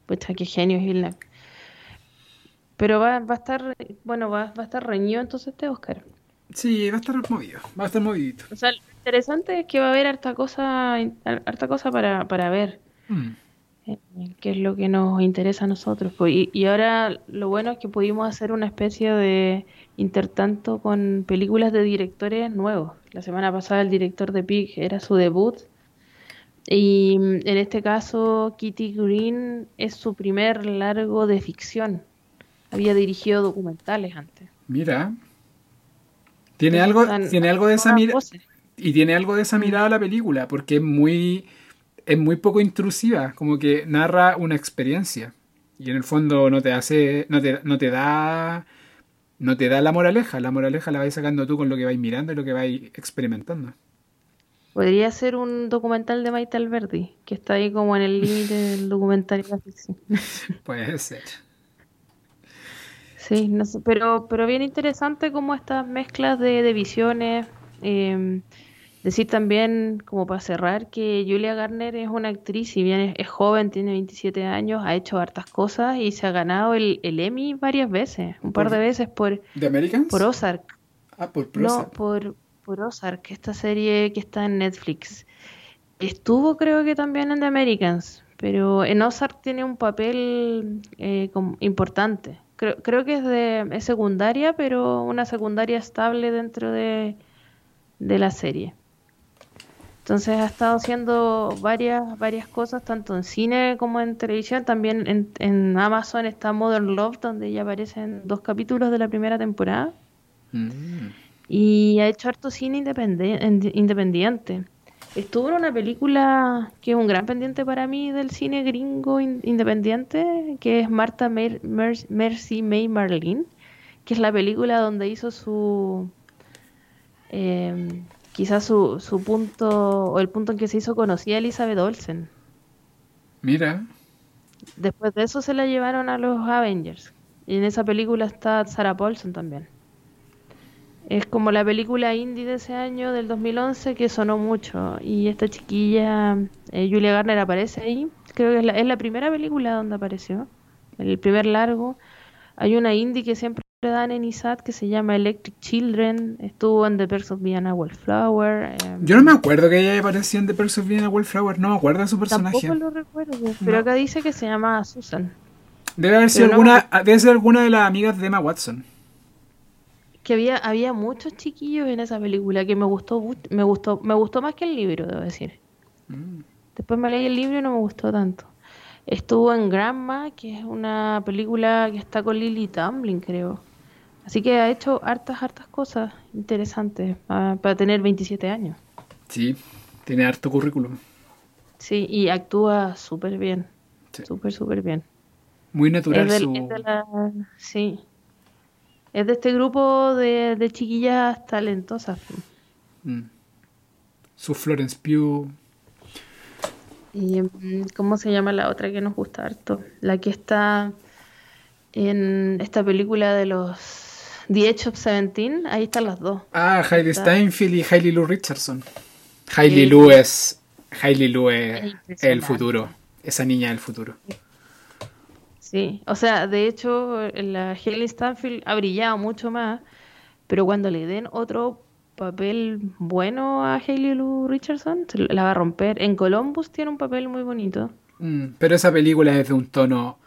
pues qué genio Villeneuve. Pero va, va a estar, bueno, va, va a estar reñido entonces este Oscar.
Sí, va a estar movido, va a estar movidito.
O sea, lo interesante es que va a haber harta cosa, harta cosa para, para ver. Mm. Eh, que es lo que nos interesa a nosotros. Pues, y, y, ahora lo bueno es que pudimos hacer una especie de intertanto con películas de directores nuevos. La semana pasada el director de Pig era su debut. Y mm, en este caso Kitty Green es su primer largo de ficción. Había dirigido documentales antes.
Mira, tiene algo, tiene algo de esa mirada. Y tiene algo de esa mm. mirada la película, porque es muy, es muy poco intrusiva, como que narra una experiencia. Y en el fondo no te hace, no te, no te da, no te da la moraleja, la moraleja la vais sacando tú con lo que vais mirando y lo que vais experimentando.
Podría ser un documental de Maite Alberdi, que está ahí como en el límite del documental y la ficción.
Puede ser.
Sí, no sé, pero, pero bien interesante como estas mezclas de, visiones. Em, decir también, como para cerrar, que Julia Garner es una actriz, si bien es, joven, tiene 27 años, ha hecho hartas cosas y se ha ganado el, Emmy varias veces, un par de veces por,
¿De Americans?
por Ozark.
Ah, por
No, por, por Ozark, esta serie que está en Netflix. Estuvo creo que también en The Americans, pero en Ozark tiene un papel eh, importante creo, creo que es de es secundaria, pero una secundaria estable dentro de, la serie. Entonces ha estado haciendo varias, varias cosas, tanto en cine como en televisión. También en, en Amazon está Modern Love, donde ya aparecen dos capítulos de la primera temporada. Mm. Y ha hecho harto cine independiente. Estuvo en una película que es un gran pendiente para mí del cine gringo independiente, que es Marta Mercy May Marlene, que es la película donde hizo su... Eh, quizás su, su punto, o el punto en que se hizo conocida Elizabeth Olsen.
Mira.
Después de eso se la llevaron a los Avengers. Y en esa película está Sarah Paulson también. Es como la película indie de ese año, del 2011, que sonó mucho. Y esta chiquilla, eh, Julia Garner, aparece ahí. Creo que es la, es la, primera película donde apareció. El primer largo. Hay una indie que siempre dan en ISAT que se llama Electric Children. Estuvo en The Perks of Vienna Wallflower.
Em, Yo no me acuerdo que ella apareció en The Perks of Vienna Wallflower. No me acuerdo de su personaje.
Tampoco lo recuerdo. Pero acá dice que se llama Susan.
Debe haber sido alguna, debe ser alguna de las amigas de Emma Watson
que había, había muchos chiquillos en esa película que me gustó, me gustó, me gustó más que el libro, debo decir. Mm. Después me leí el libro y no me gustó tanto. Estuvo en Grandma, que es una película que está con Lily Tomlin, creo. Así que ha hecho hartas, hartas cosas interesantes ah, para tener 27 años.
Sí, tiene harto currículum.
Sí, y actúa súper bien. Súper, súper bien.
Muy natural su...
Sí. Es de este grupo de, de chiquillas talentosas. Mm.
Su Florence Pugh.
¿Y mm, cómo se llama la otra que nos gusta harto? La que está en esta película de los The Edge of Seventeen, ahí están las dos.
Ah, Hailey Steinfeld y Hailey Lou Richardson. Hailey Lou es. Hailey Lou es el futuro. Esa niña del futuro.
Sí, o sea, de hecho, la Hailey Steinfeld ha brillado mucho más, pero cuando le den otro papel bueno a Hailey Lou Richardson, la va a romper. En Columbus tiene un papel muy bonito.
Mm, pero esa película es de un tono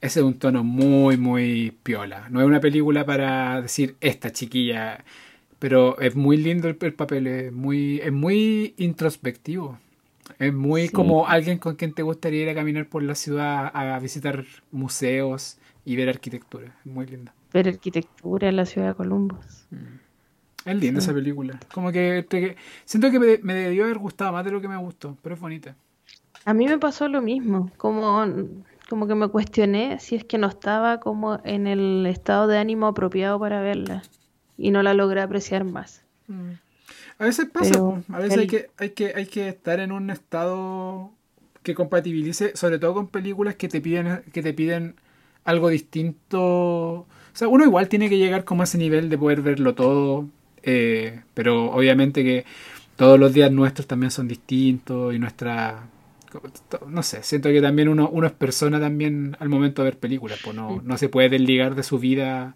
ese es un tono muy, muy piola. No es una película para decir esta chiquilla, pero es muy lindo el, papel, es muy, es muy introspectivo. Es muy como alguien con quien te gustaría ir a caminar por la ciudad, a visitar museos y ver arquitectura. Muy linda.
Ver arquitectura en la ciudad de Columbus.
Mm. Es linda esa película. Como que siento que me, me, debió haber gustado más de lo que me gustó, pero es bonita.
A mí me pasó lo mismo. Como como que me cuestioné si es que no estaba como en el estado de ánimo apropiado para verla y no la logré apreciar más.
Mm. A veces pasa, a veces hay, que, hay, que, hay que estar en un estado que compatibilice, sobre todo con películas que te piden, que te piden algo distinto. O sea, uno igual tiene que llegar como a ese nivel de poder verlo todo, eh, pero obviamente que todos los días nuestros también son distintos y nuestra no sé, siento que también uno, uno es persona también al momento de ver películas, pues no, no se puede desligar de su vida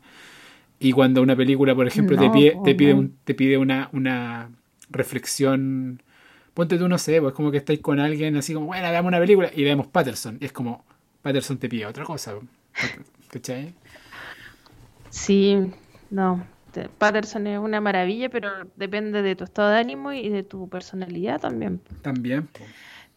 y cuando una película, por ejemplo, te pide, te pide, te pide una, una reflexión, ponte tú, no sé, pues como que estáis con alguien así como, bueno, hagamos una película y vemos Patterson, y es como, Patterson te pide otra cosa, ¿cachai?
Sí, no, Patterson es una maravilla, pero depende de tu estado de ánimo y de tu personalidad también.
También.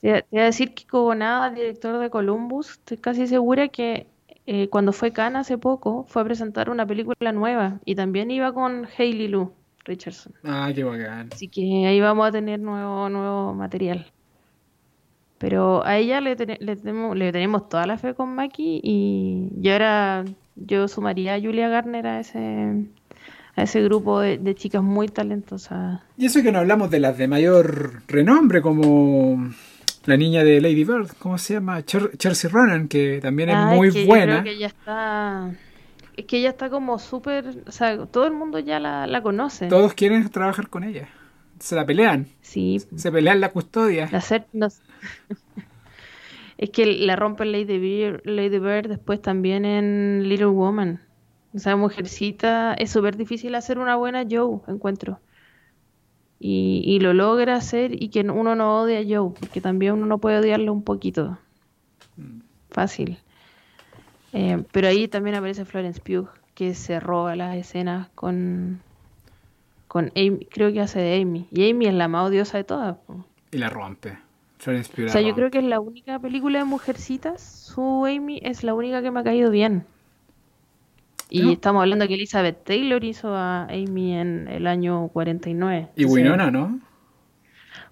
Te voy a decir que nada director de Columbus, estoy casi segura que eh, cuando fue Cannes hace poco, fue a presentar una película nueva y también iba con Hailey Lou Richardson.
Ah, qué bacán.
Así que ahí vamos a tener nuevo, nuevo material. Pero a ella le, tenemos, le tenemos toda la fe con Maki y, ahora yo sumaría a Julia Garner a ese, a ese grupo de, de, chicas muy talentosas.
Y eso que no hablamos de las de mayor renombre como la niña de Lady Bird, ¿cómo se llama? Chelsea Ronan, que también es muy buena.
creo que ella está. Es que ella está como súper. O sea, todo el mundo ya la, conoce.
Todos quieren trabajar con ella. Se la pelean.
Sí.
Se pelean la custodia.
es que la rompe Lady Bird, Lady Bird después también en Little Woman. O sea, mujercita. Es súper difícil hacer una buena Joe, encuentro y, lo logra hacer y que uno no odie a Joe, porque también uno no puede odiarlo un poquito. Mm. Fácil. Eh, pero ahí también aparece Florence Pugh, que se roba las escenas con, con Amy, creo que hace de Amy. Y Amy es la más odiosa de todas.
Y la rompe. Florence Pugh.
O sea, yo creo que es la única película de mujercitas, su Amy es la única que me ha caído bien. Y estamos hablando que Elizabeth Taylor hizo a Amy en el año 49.
Y Winona, ¿no?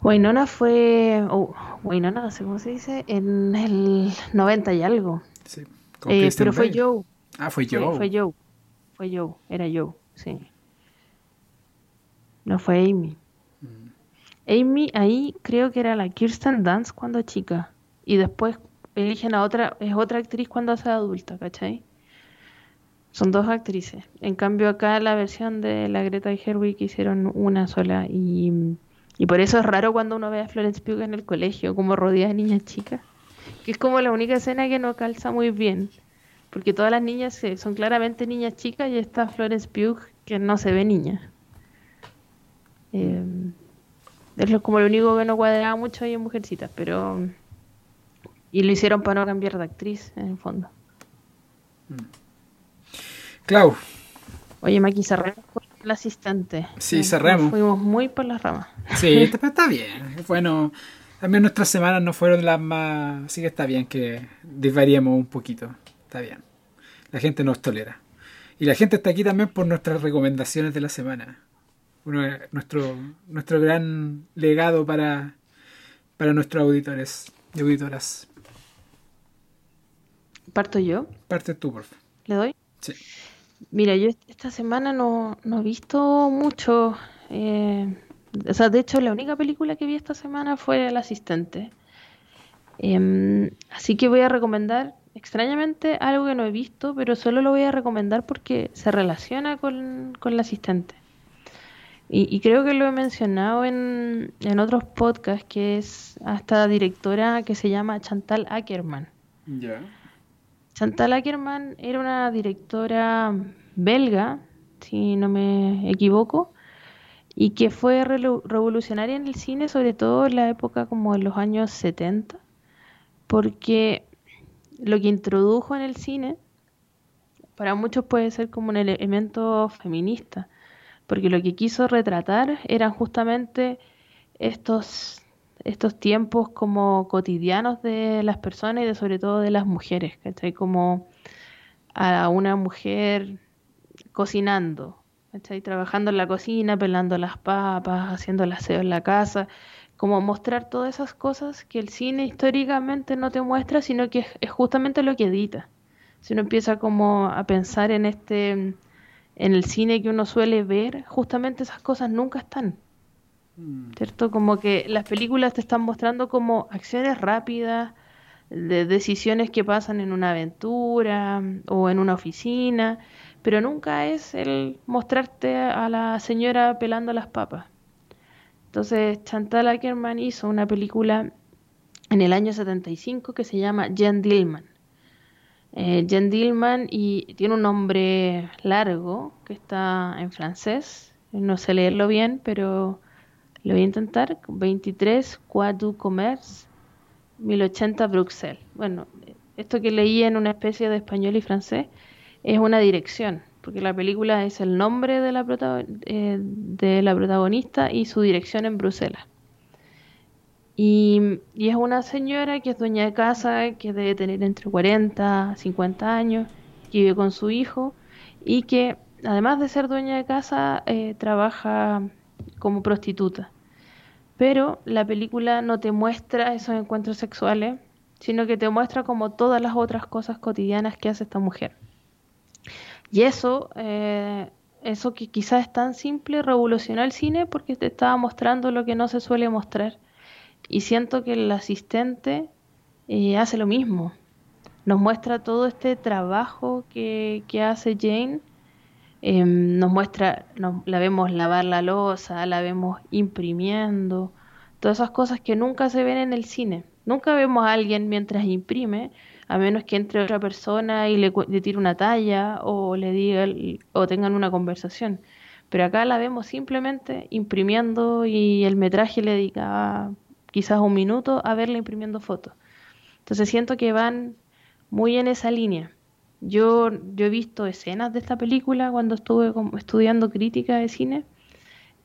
Winona fue. Oh, Winona, no sé cómo se dice, en el 90 y algo. Sí. Eh, pero fue Joe.
Ah, fue Joe.
Fue, Joe. Fue Joe, era Joe, sí. No fue Amy. Mm. Amy ahí creo que era la Kirsten Dance cuando chica. Y después eligen a otra, es otra actriz cuando hace adulta, ¿cachai? Son dos actrices. En cambio acá la versión de la Greta y Herwig hicieron una sola y, por eso es raro cuando uno ve a Florence Pugh en el colegio como rodeada de niñas chicas. Que es como la única escena que no calza muy bien. Porque todas las niñas son claramente niñas chicas y está Florence Pugh que no se ve niña. Eh, es como lo único que no cuadraba mucho ahí en Mujercitas, pero... Y lo hicieron para no cambiar de actriz, en el fondo. Mm.
Clau.
Oye, Maki, cerremos el asistente.
Sí, cerremos.
Fuimos muy por las ramas.
Sí, está bien. Bueno, También nuestras semanas no fueron las más... Así que está bien que desvariemos un poquito. Está bien. La gente nos tolera. Y la gente está aquí también por nuestras recomendaciones de la semana. nuestro, nuestro gran legado para, para nuestros auditores y auditoras.
¿Parto yo?
Parte tú, por favor.
¿Le doy?
Sí.
Mira, yo esta semana no, no he visto mucho. Eh, o sea, de hecho, la única película que vi esta semana fue El Asistente. Em, así que voy a recomendar, extrañamente, algo que no he visto, pero solo lo voy a recomendar porque se relaciona con, con El Asistente. Y, creo que lo he mencionado en, en otros podcasts, que es a esta directora que se llama Chantal Ackerman.
Ya.
Chantal Ackerman era una directora belga, si no me equivoco, y que fue revolucionaria en el cine, sobre todo en la época como de los años 70, porque lo que introdujo en el cine para muchos puede ser como un elemento feminista, porque lo que quiso retratar eran justamente estos estos tiempos como cotidianos de las personas y de sobre todo de las mujeres, ¿cachai? Como a una mujer cocinando, ¿cachai? Trabajando en la cocina, pelando las papas, haciendo el aseo en la casa, como mostrar todas esas cosas que el cine históricamente no te muestra, sino que es, justamente lo que edita. Si uno empieza como a pensar en este, en el cine que uno suele ver, justamente esas cosas nunca están. ¿Cierto? Como que las películas te están mostrando como acciones rápidas, de decisiones que pasan en una aventura o en una oficina, pero nunca es el mostrarte a la señora pelando las papas. Entonces Chantal Ackerman hizo una película en el año 75 que se llama Jen Dillman. Eh, Jen Dillman y tiene un nombre largo que está en francés, no sé leerlo bien, pero lo voy a intentar. 23 Quai du Commerce 1080 Bruxelles. Bueno, esto que leí en una especie de español y francés es una dirección, porque la película es el nombre de la, eh, de la protagonista y su dirección en Bruselas. Y, y, es una señora que es dueña de casa, que debe tener entre 40 50 años, que vive con su hijo y que además de ser dueña de casa, eh, trabaja como prostituta. Pero la película no te muestra esos encuentros sexuales, sino que te muestra como todas las otras cosas cotidianas que hace esta mujer. Y eso, eh, eso que quizás es tan simple, revolucionó el cine porque te estaba mostrando lo que no se suele mostrar. Y siento que el asistente eh, hace lo mismo. Nos muestra todo este trabajo que, que hace Jane Em, nos muestra, la vemos lavar la losa, la vemos imprimiendo, todas esas cosas que nunca se ven en el cine. Nunca vemos a alguien mientras imprime, a menos que entre otra persona y le, tire una talla o le diga o tengan una conversación. Pero acá la vemos simplemente imprimiendo y el metraje le dedica quizás un minuto a verla imprimiendo fotos. Entonces siento que van muy en esa línea. Yo, yo he visto escenas de esta película cuando estuve estudiando crítica de cine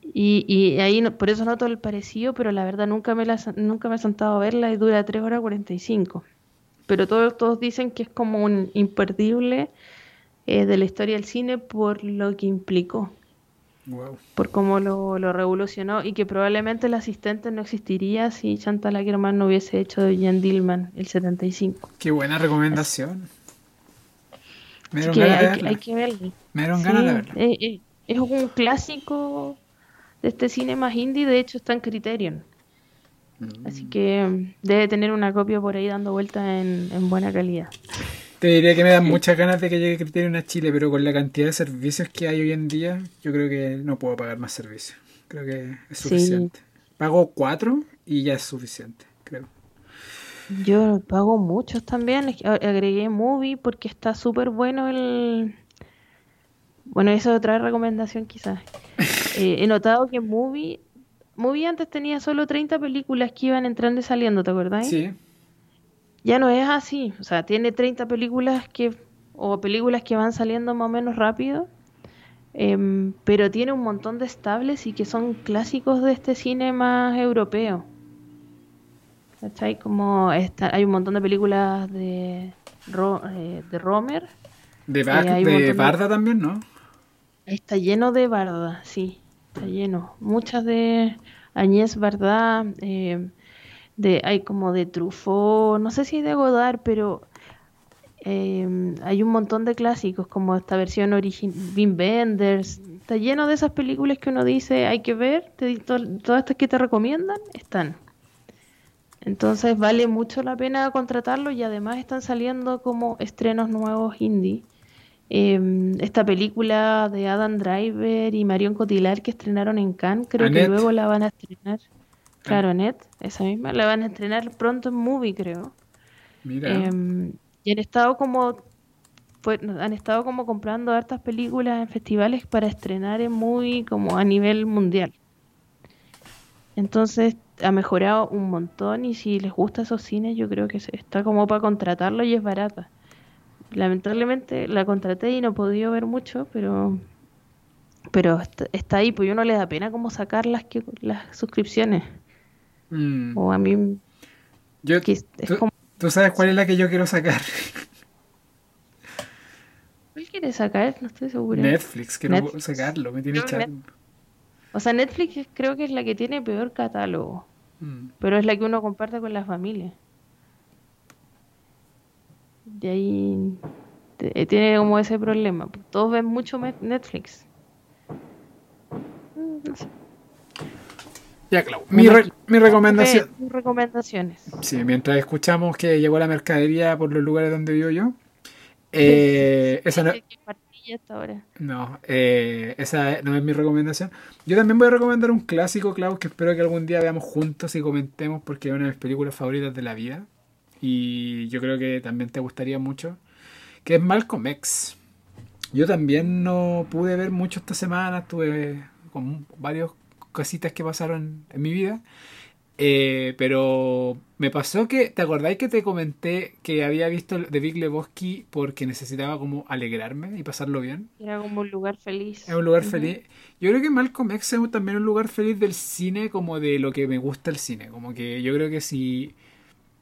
y, y ahí por eso noto el parecido, pero la verdad nunca me, la, nunca me he sentado a verla y dura 3 horas 45. Pero todos, todos dicen que es como un imperdible eh, de la historia del cine por lo que implicó. Por cómo lo, lo, revolucionó y que probablemente el asistente no existiría si Chantal Ackerman no hubiese hecho de Jan Dillman el 75.
Qué buena recomendación.
Me dieron ganas de hay, que verlo.
Me dieron ganas de verlo.
Eh, eh, es un clásico de este cine más indie, de hecho está en Criterion. Mm. Así que mm, debe tener una copia por ahí dando vuelta en, buena calidad.
Te diría que me dan muchas ganas de que llegue Criterion a Chile, pero con la cantidad de servicios que hay hoy en día, yo creo que no puedo pagar más servicios. Creo que es suficiente. Pago cuatro y ya es suficiente.
Yo pago muchos también. Agregué Movie porque está súper bueno el. Bueno, eso es otra recomendación quizás. Eh, he notado que Movie. Movie antes tenía solo 30 películas que iban entrando y saliendo, ¿te acuerdas?
Sí.
Ya no es así. O sea, tiene 30 películas que. o películas que van saliendo más o menos rápido. Em, pero tiene un montón de estables y que son clásicos de este cine más europeo. ¿Cachai? Como está, hay un montón de películas de, eh, de Romer.
De, de Barda también, ¿no?
Está lleno de Barda, sí, está lleno. Muchas de Añez Barda, eh, de, hay como de Truffaut, no sé si de Godard, pero eh, hay un montón de clásicos, como esta versión original, Wim Wenders, está lleno de esas películas que uno dice hay que ver, todas estas que te recomiendan están. Entonces vale mucho la pena contratarlo y además están saliendo como estrenos nuevos indie. Em, esta película de Adam Driver y Marion Cotillard que estrenaron en Cannes, creo que luego la van a estrenar. Claro, Net, esa misma, la van a estrenar pronto en Movie, creo. Mira. Em, y han estado como han estado como comprando hartas películas en festivales para estrenar en Movie como a nivel mundial. Entonces ha mejorado un montón y si les gusta esos cines yo creo que está como para contratarlo y es barata. Lamentablemente la contraté y no he podido ver mucho, pero pero está, ahí, pues yo no le da pena como sacar las que, las suscripciones. Mm. O a mí
yo, tú, sabes cuál es la que yo quiero sacar?
¿Cuál quieres sacar? No estoy segura.
Netflix, quiero sacarlo, me tiene
O sea, Netflix creo que es la que tiene peor catálogo. Mm. Pero es la que uno comparte con la familia. De ahí eh, tiene como ese problema. Todos ven mucho Netflix.
Mm, no sé. Ya, Clau. Mi, mi recomendación.
recomendaciones.
Sí, mientras escuchamos que llegó la mercadería por los lugares donde vivo yo. Eh, esa no, no, eh, esa no es mi recomendación. Yo también voy a recomendar un clásico, Clau, que espero que algún día veamos juntos y comentemos porque es una de mis películas favoritas de la vida. Y yo creo que también te gustaría mucho. Que es Malcolm X. Yo también no pude ver mucho esta semana, tuve con varias cositas que pasaron en mi vida. Eh, pero me pasó que, ¿te acordáis que te comenté que había visto The Big Lebowski porque necesitaba como alegrarme y pasarlo bien?
Era como un lugar feliz.
Era un lugar feliz. Yo creo que Malcolm X es también un lugar feliz del cine como de lo que me gusta el cine. Como que yo creo que si,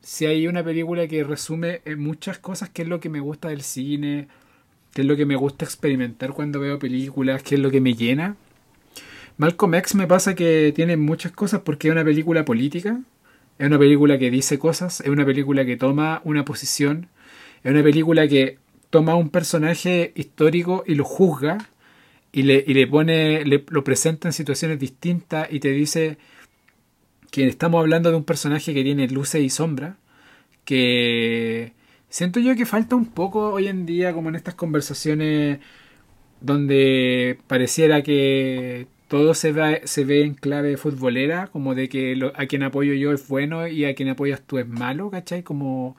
si hay una película que resume eh, muchas cosas, qué es lo que me gusta del cine, qué es lo que me gusta experimentar cuando veo películas, qué es lo que me llena Malcolm X me pasa que tiene muchas cosas porque es una película política, es una película que dice cosas, es una película que toma una posición, es una película que toma un personaje histórico y lo juzga y le, y le pone, lo presenta en situaciones distintas y te dice que estamos hablando de un personaje que tiene luces y sombras, que siento yo que falta un poco hoy en día como en estas conversaciones donde pareciera que todo se ve, se ve en clave futbolera, como de que a quien apoyo yo es bueno y a quien apoyas tú es malo, ¿cachai? Como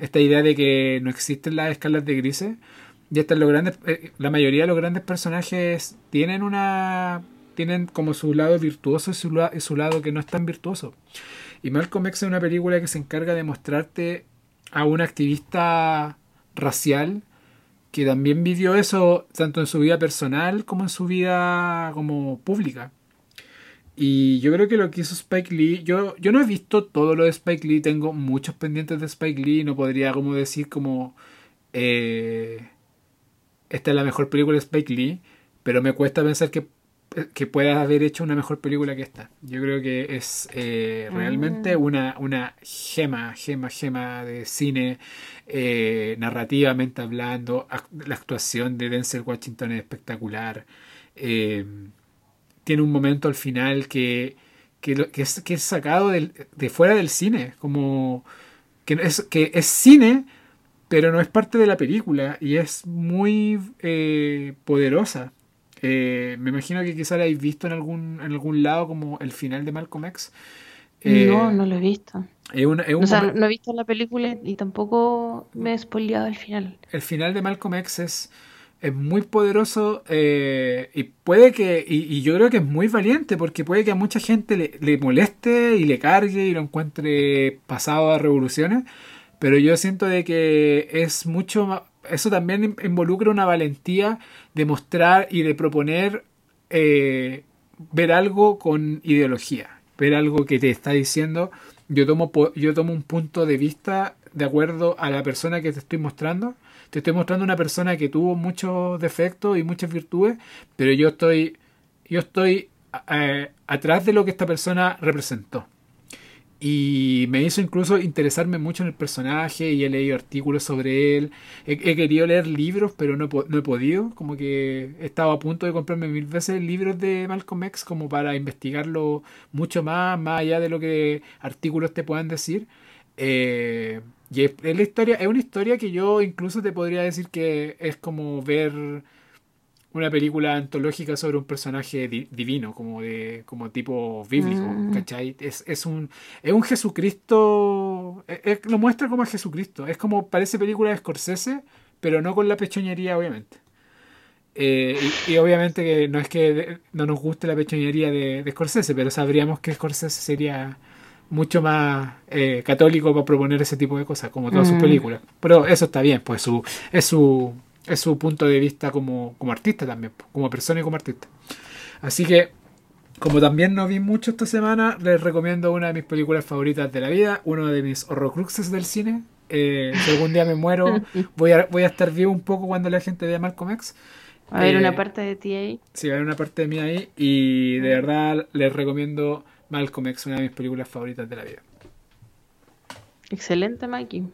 esta idea de que no existen las escalas de grises. Y hasta los grandes, eh, la mayoría de los grandes personajes tienen una tienen como su lado virtuoso y su, y su lado que no es tan virtuoso. Y Malcolm X es una película que se encarga de mostrarte a un activista racial que también vivió eso tanto en su vida personal como en su vida como pública. Y yo creo que lo que hizo Spike Lee, yo, yo no he visto todo lo de Spike Lee, tengo muchos pendientes de Spike Lee, no podría como decir como eh, esta es la mejor película de Spike Lee, pero me cuesta pensar que que pueda haber hecho una mejor película que esta. Yo creo que es eh, realmente ah. una, una gema, gema, gema de cine, eh, narrativamente hablando. La actuación de Denzel Washington es espectacular. Eh, tiene un momento al final que, que, es, que es, sacado de fuera del cine, como que es, que es cine, pero no es parte de la película y es muy poderosa. Eh, me imagino que quizá la habéis visto en algún, en algún lado como el final de Malcolm X.
Eh, no, no lo he visto. o sea, no he visto la película y tampoco me he spoileado el final.
El final de Malcolm X es, es muy poderoso eh, y puede que, y, yo creo que es muy valiente porque puede que a mucha gente le, le moleste y le cargue y lo encuentre pasado a revoluciones, pero yo siento de que es mucho eso también involucra una valentía de mostrar y de proponer eh, ver algo con ideología. ver algo que te está diciendo, yo tomo, yo tomo un punto de vista de acuerdo a la persona que te estoy mostrando. Te estoy mostrando una persona que tuvo muchos defectos y muchas virtudes, pero yo estoy, yo estoy eh, atrás de lo que esta persona representó. Y me hizo incluso interesarme mucho en el personaje y he leído artículos sobre él. He, querido leer libros, pero no, no, he podido. Como que he estado a punto de comprarme mil veces libros de Malcolm X como para investigarlo mucho más, más allá de lo que artículos te puedan decir. Eh, y es, la historia, es una historia que yo incluso te podría decir que es como ver una película antológica sobre un personaje divino, como de como tipo bíblico, mm. ¿cachai? Es, es, un, es un Jesucristo, lo muestra como a Jesucristo, es como parece película de Scorsese, pero no con la pechoñería, obviamente. Eh, y, obviamente que no es que no nos guste la pechoñería de, de Scorsese, pero sabríamos que Scorsese sería mucho más eh, católico para proponer ese tipo de cosas, como todas sus mm. películas. Pero eso está bien, pues su, es su es su punto de vista como, como artista también, como persona y como artista. Así que, como también no vi mucho esta semana, les recomiendo una de mis películas favoritas de la vida, uno de mis horrocruxes del cine. Eh, si algún día me muero, voy a, voy a estar vivo un poco cuando la gente vea Malcolm X.
Va a haber una eh, parte de ti ahí.
Sí, va a haber una parte de mí ahí. Y de verdad les recomiendo Malcolm X, una de mis películas favoritas de la vida.
Excelente, Mikey.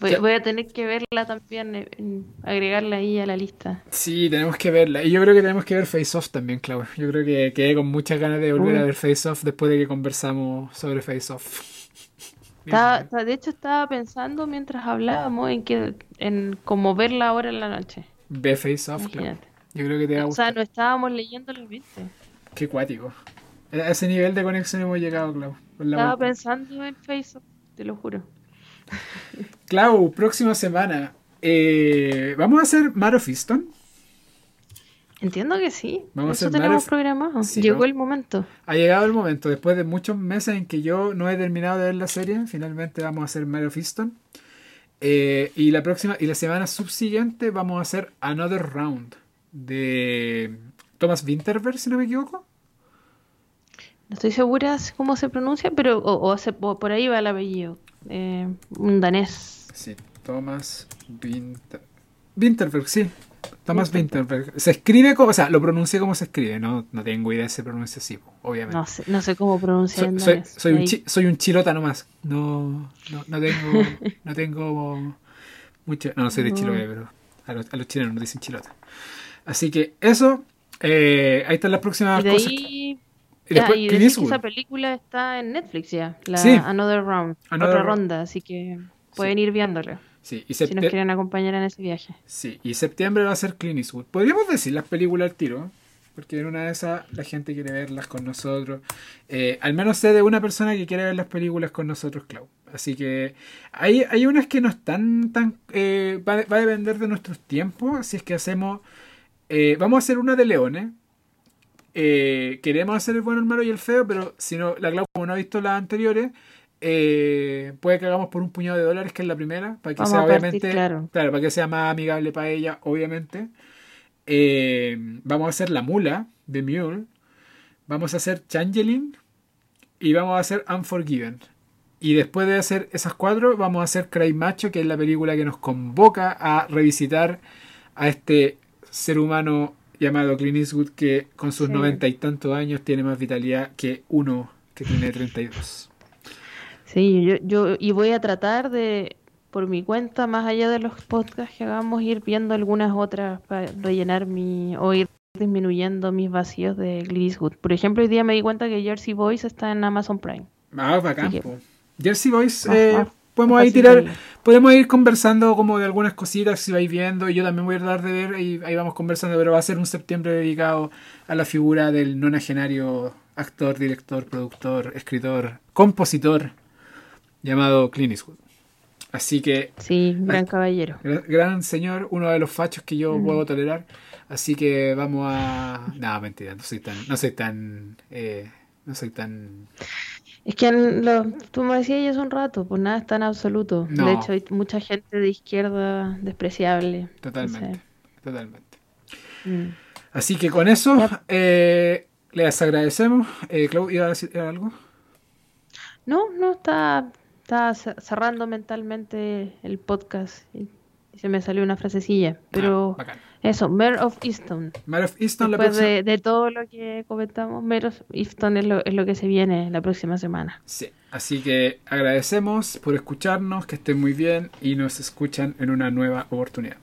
Voy, a tener que verla también, eh, agregarla ahí a la lista.
Sí, tenemos que verla. Y yo creo que tenemos que ver Face Off también, Clau. Yo creo que quedé con muchas ganas de volver a ver Face Off después de que conversamos sobre Face Off.
de hecho, estaba pensando mientras hablábamos en que en cómo verla ahora en la noche.
Ve Face Off, Clau. Yo creo que te va a gustar.
O sea, no estábamos leyendo los viste.
Qué cuático. A ese nivel de conexión hemos llegado, Clau.
Estaba pensando en Face Off, te lo juro.
Clau, próxima semana. Eh, ¿Vamos a hacer Mar of Easton?
Entiendo que sí. Vamos Eso a hacer tenemos programado. Llegó el momento.
Ha llegado el momento. Después de muchos meses en que yo no he terminado de ver la serie, finalmente vamos a hacer Mar of Easton. Eh, y la próxima y la semana subsiguiente vamos a hacer Another Round de Thomas Winterberg, si no me equivoco.
No estoy segura cómo se pronuncia, pero o por ahí va el apellido eh, un danés.
Sí, Thomas Winterberg, sí. Thomas Winterberg. Se escribe como, o sea, lo pronuncia como se escribe, no, no tengo idea de se pronuncia así, obviamente.
No sé, no sé cómo pronunciar
soy, soy, un soy un chilota nomás. No, no, no tengo, no tengo mucho, no, no soy de Chiloé, pero a los, a los chilenos nos dicen chilota. Así que eso, eh, ahí están las próximas cosas.
Y, después, esa película está en Netflix ya, la Another Round, otra ronda, así que pueden ir viéndola.
Sí,
y si nos quieren acompañar en ese viaje.
Sí, y septiembre va a ser Clint Eastwood. Podríamos decir las películas al tiro, porque en una de esas la gente quiere verlas con nosotros. Eh, al menos sé de una persona que quiere ver las películas con nosotros, Clau. Así que hay, hay unas que no están tan... Eh, va, a depender de nuestros tiempos, si es que hacemos... Eh, vamos a hacer una de Leones, eh, queremos hacer el bueno, el malo y el feo, pero si no, la Clau, como no ha visto las anteriores, eh, puede que hagamos por un puñado de dólares, que es la primera, para que sea obviamente, claro. para que sea más amigable para ella, obviamente. Eh, vamos a hacer La Mula de Mule, vamos a hacer Changeling y vamos a hacer Unforgiven. Y después de hacer esas cuatro, vamos a hacer Cry Macho, que es la película que nos convoca a revisitar a este ser humano llamado Clint Eastwood que con sus noventa y tantos años tiene más vitalidad que uno que tiene 32.
Sí, yo, yo y voy a tratar de, por mi cuenta, más allá de los podcasts que hagamos, ir viendo algunas otras para rellenar mi, o ir disminuyendo mis vacíos de Clint Eastwood. Por ejemplo, hoy día me di cuenta que Jersey Boys está en Amazon Prime.
Ah, bacán. Jersey Boys eh, podemos ahí tirar, podemos ir conversando como de algunas cositas si vais viendo, yo también voy a dar de ver y ahí vamos conversando, pero va a ser un septiembre dedicado a la figura del nonagenario actor, director, productor, escritor, compositor llamado Clint Eastwood. Así que...
Sí, gran caballero.
Gran, señor, uno de los fachos que yo mm. puedo tolerar. Así que vamos a... No, mentira, no soy tan... No soy tan... Eh, no soy tan...
Es que lo, tú me decías ya hace un rato, pues nada es tan absoluto. De hecho, hay mucha gente de izquierda despreciable.
Totalmente, totalmente. Mm. Así que con eso, eh, Les agradecemos. Eh, Clau, ¿iba a decir algo?
No, no, está, está cerrando mentalmente el podcast y, se me salió una frasecilla. Pero
Ah, bacán.
Eso, Mayor of Easton.
Mayor of Easton la
Después
próxima.
de, de todo lo que comentamos, Mayor of Easton es lo, es lo que se viene la próxima semana.
Sí. Así que agradecemos por escucharnos, que estén muy bien y nos escuchan en una nueva oportunidad.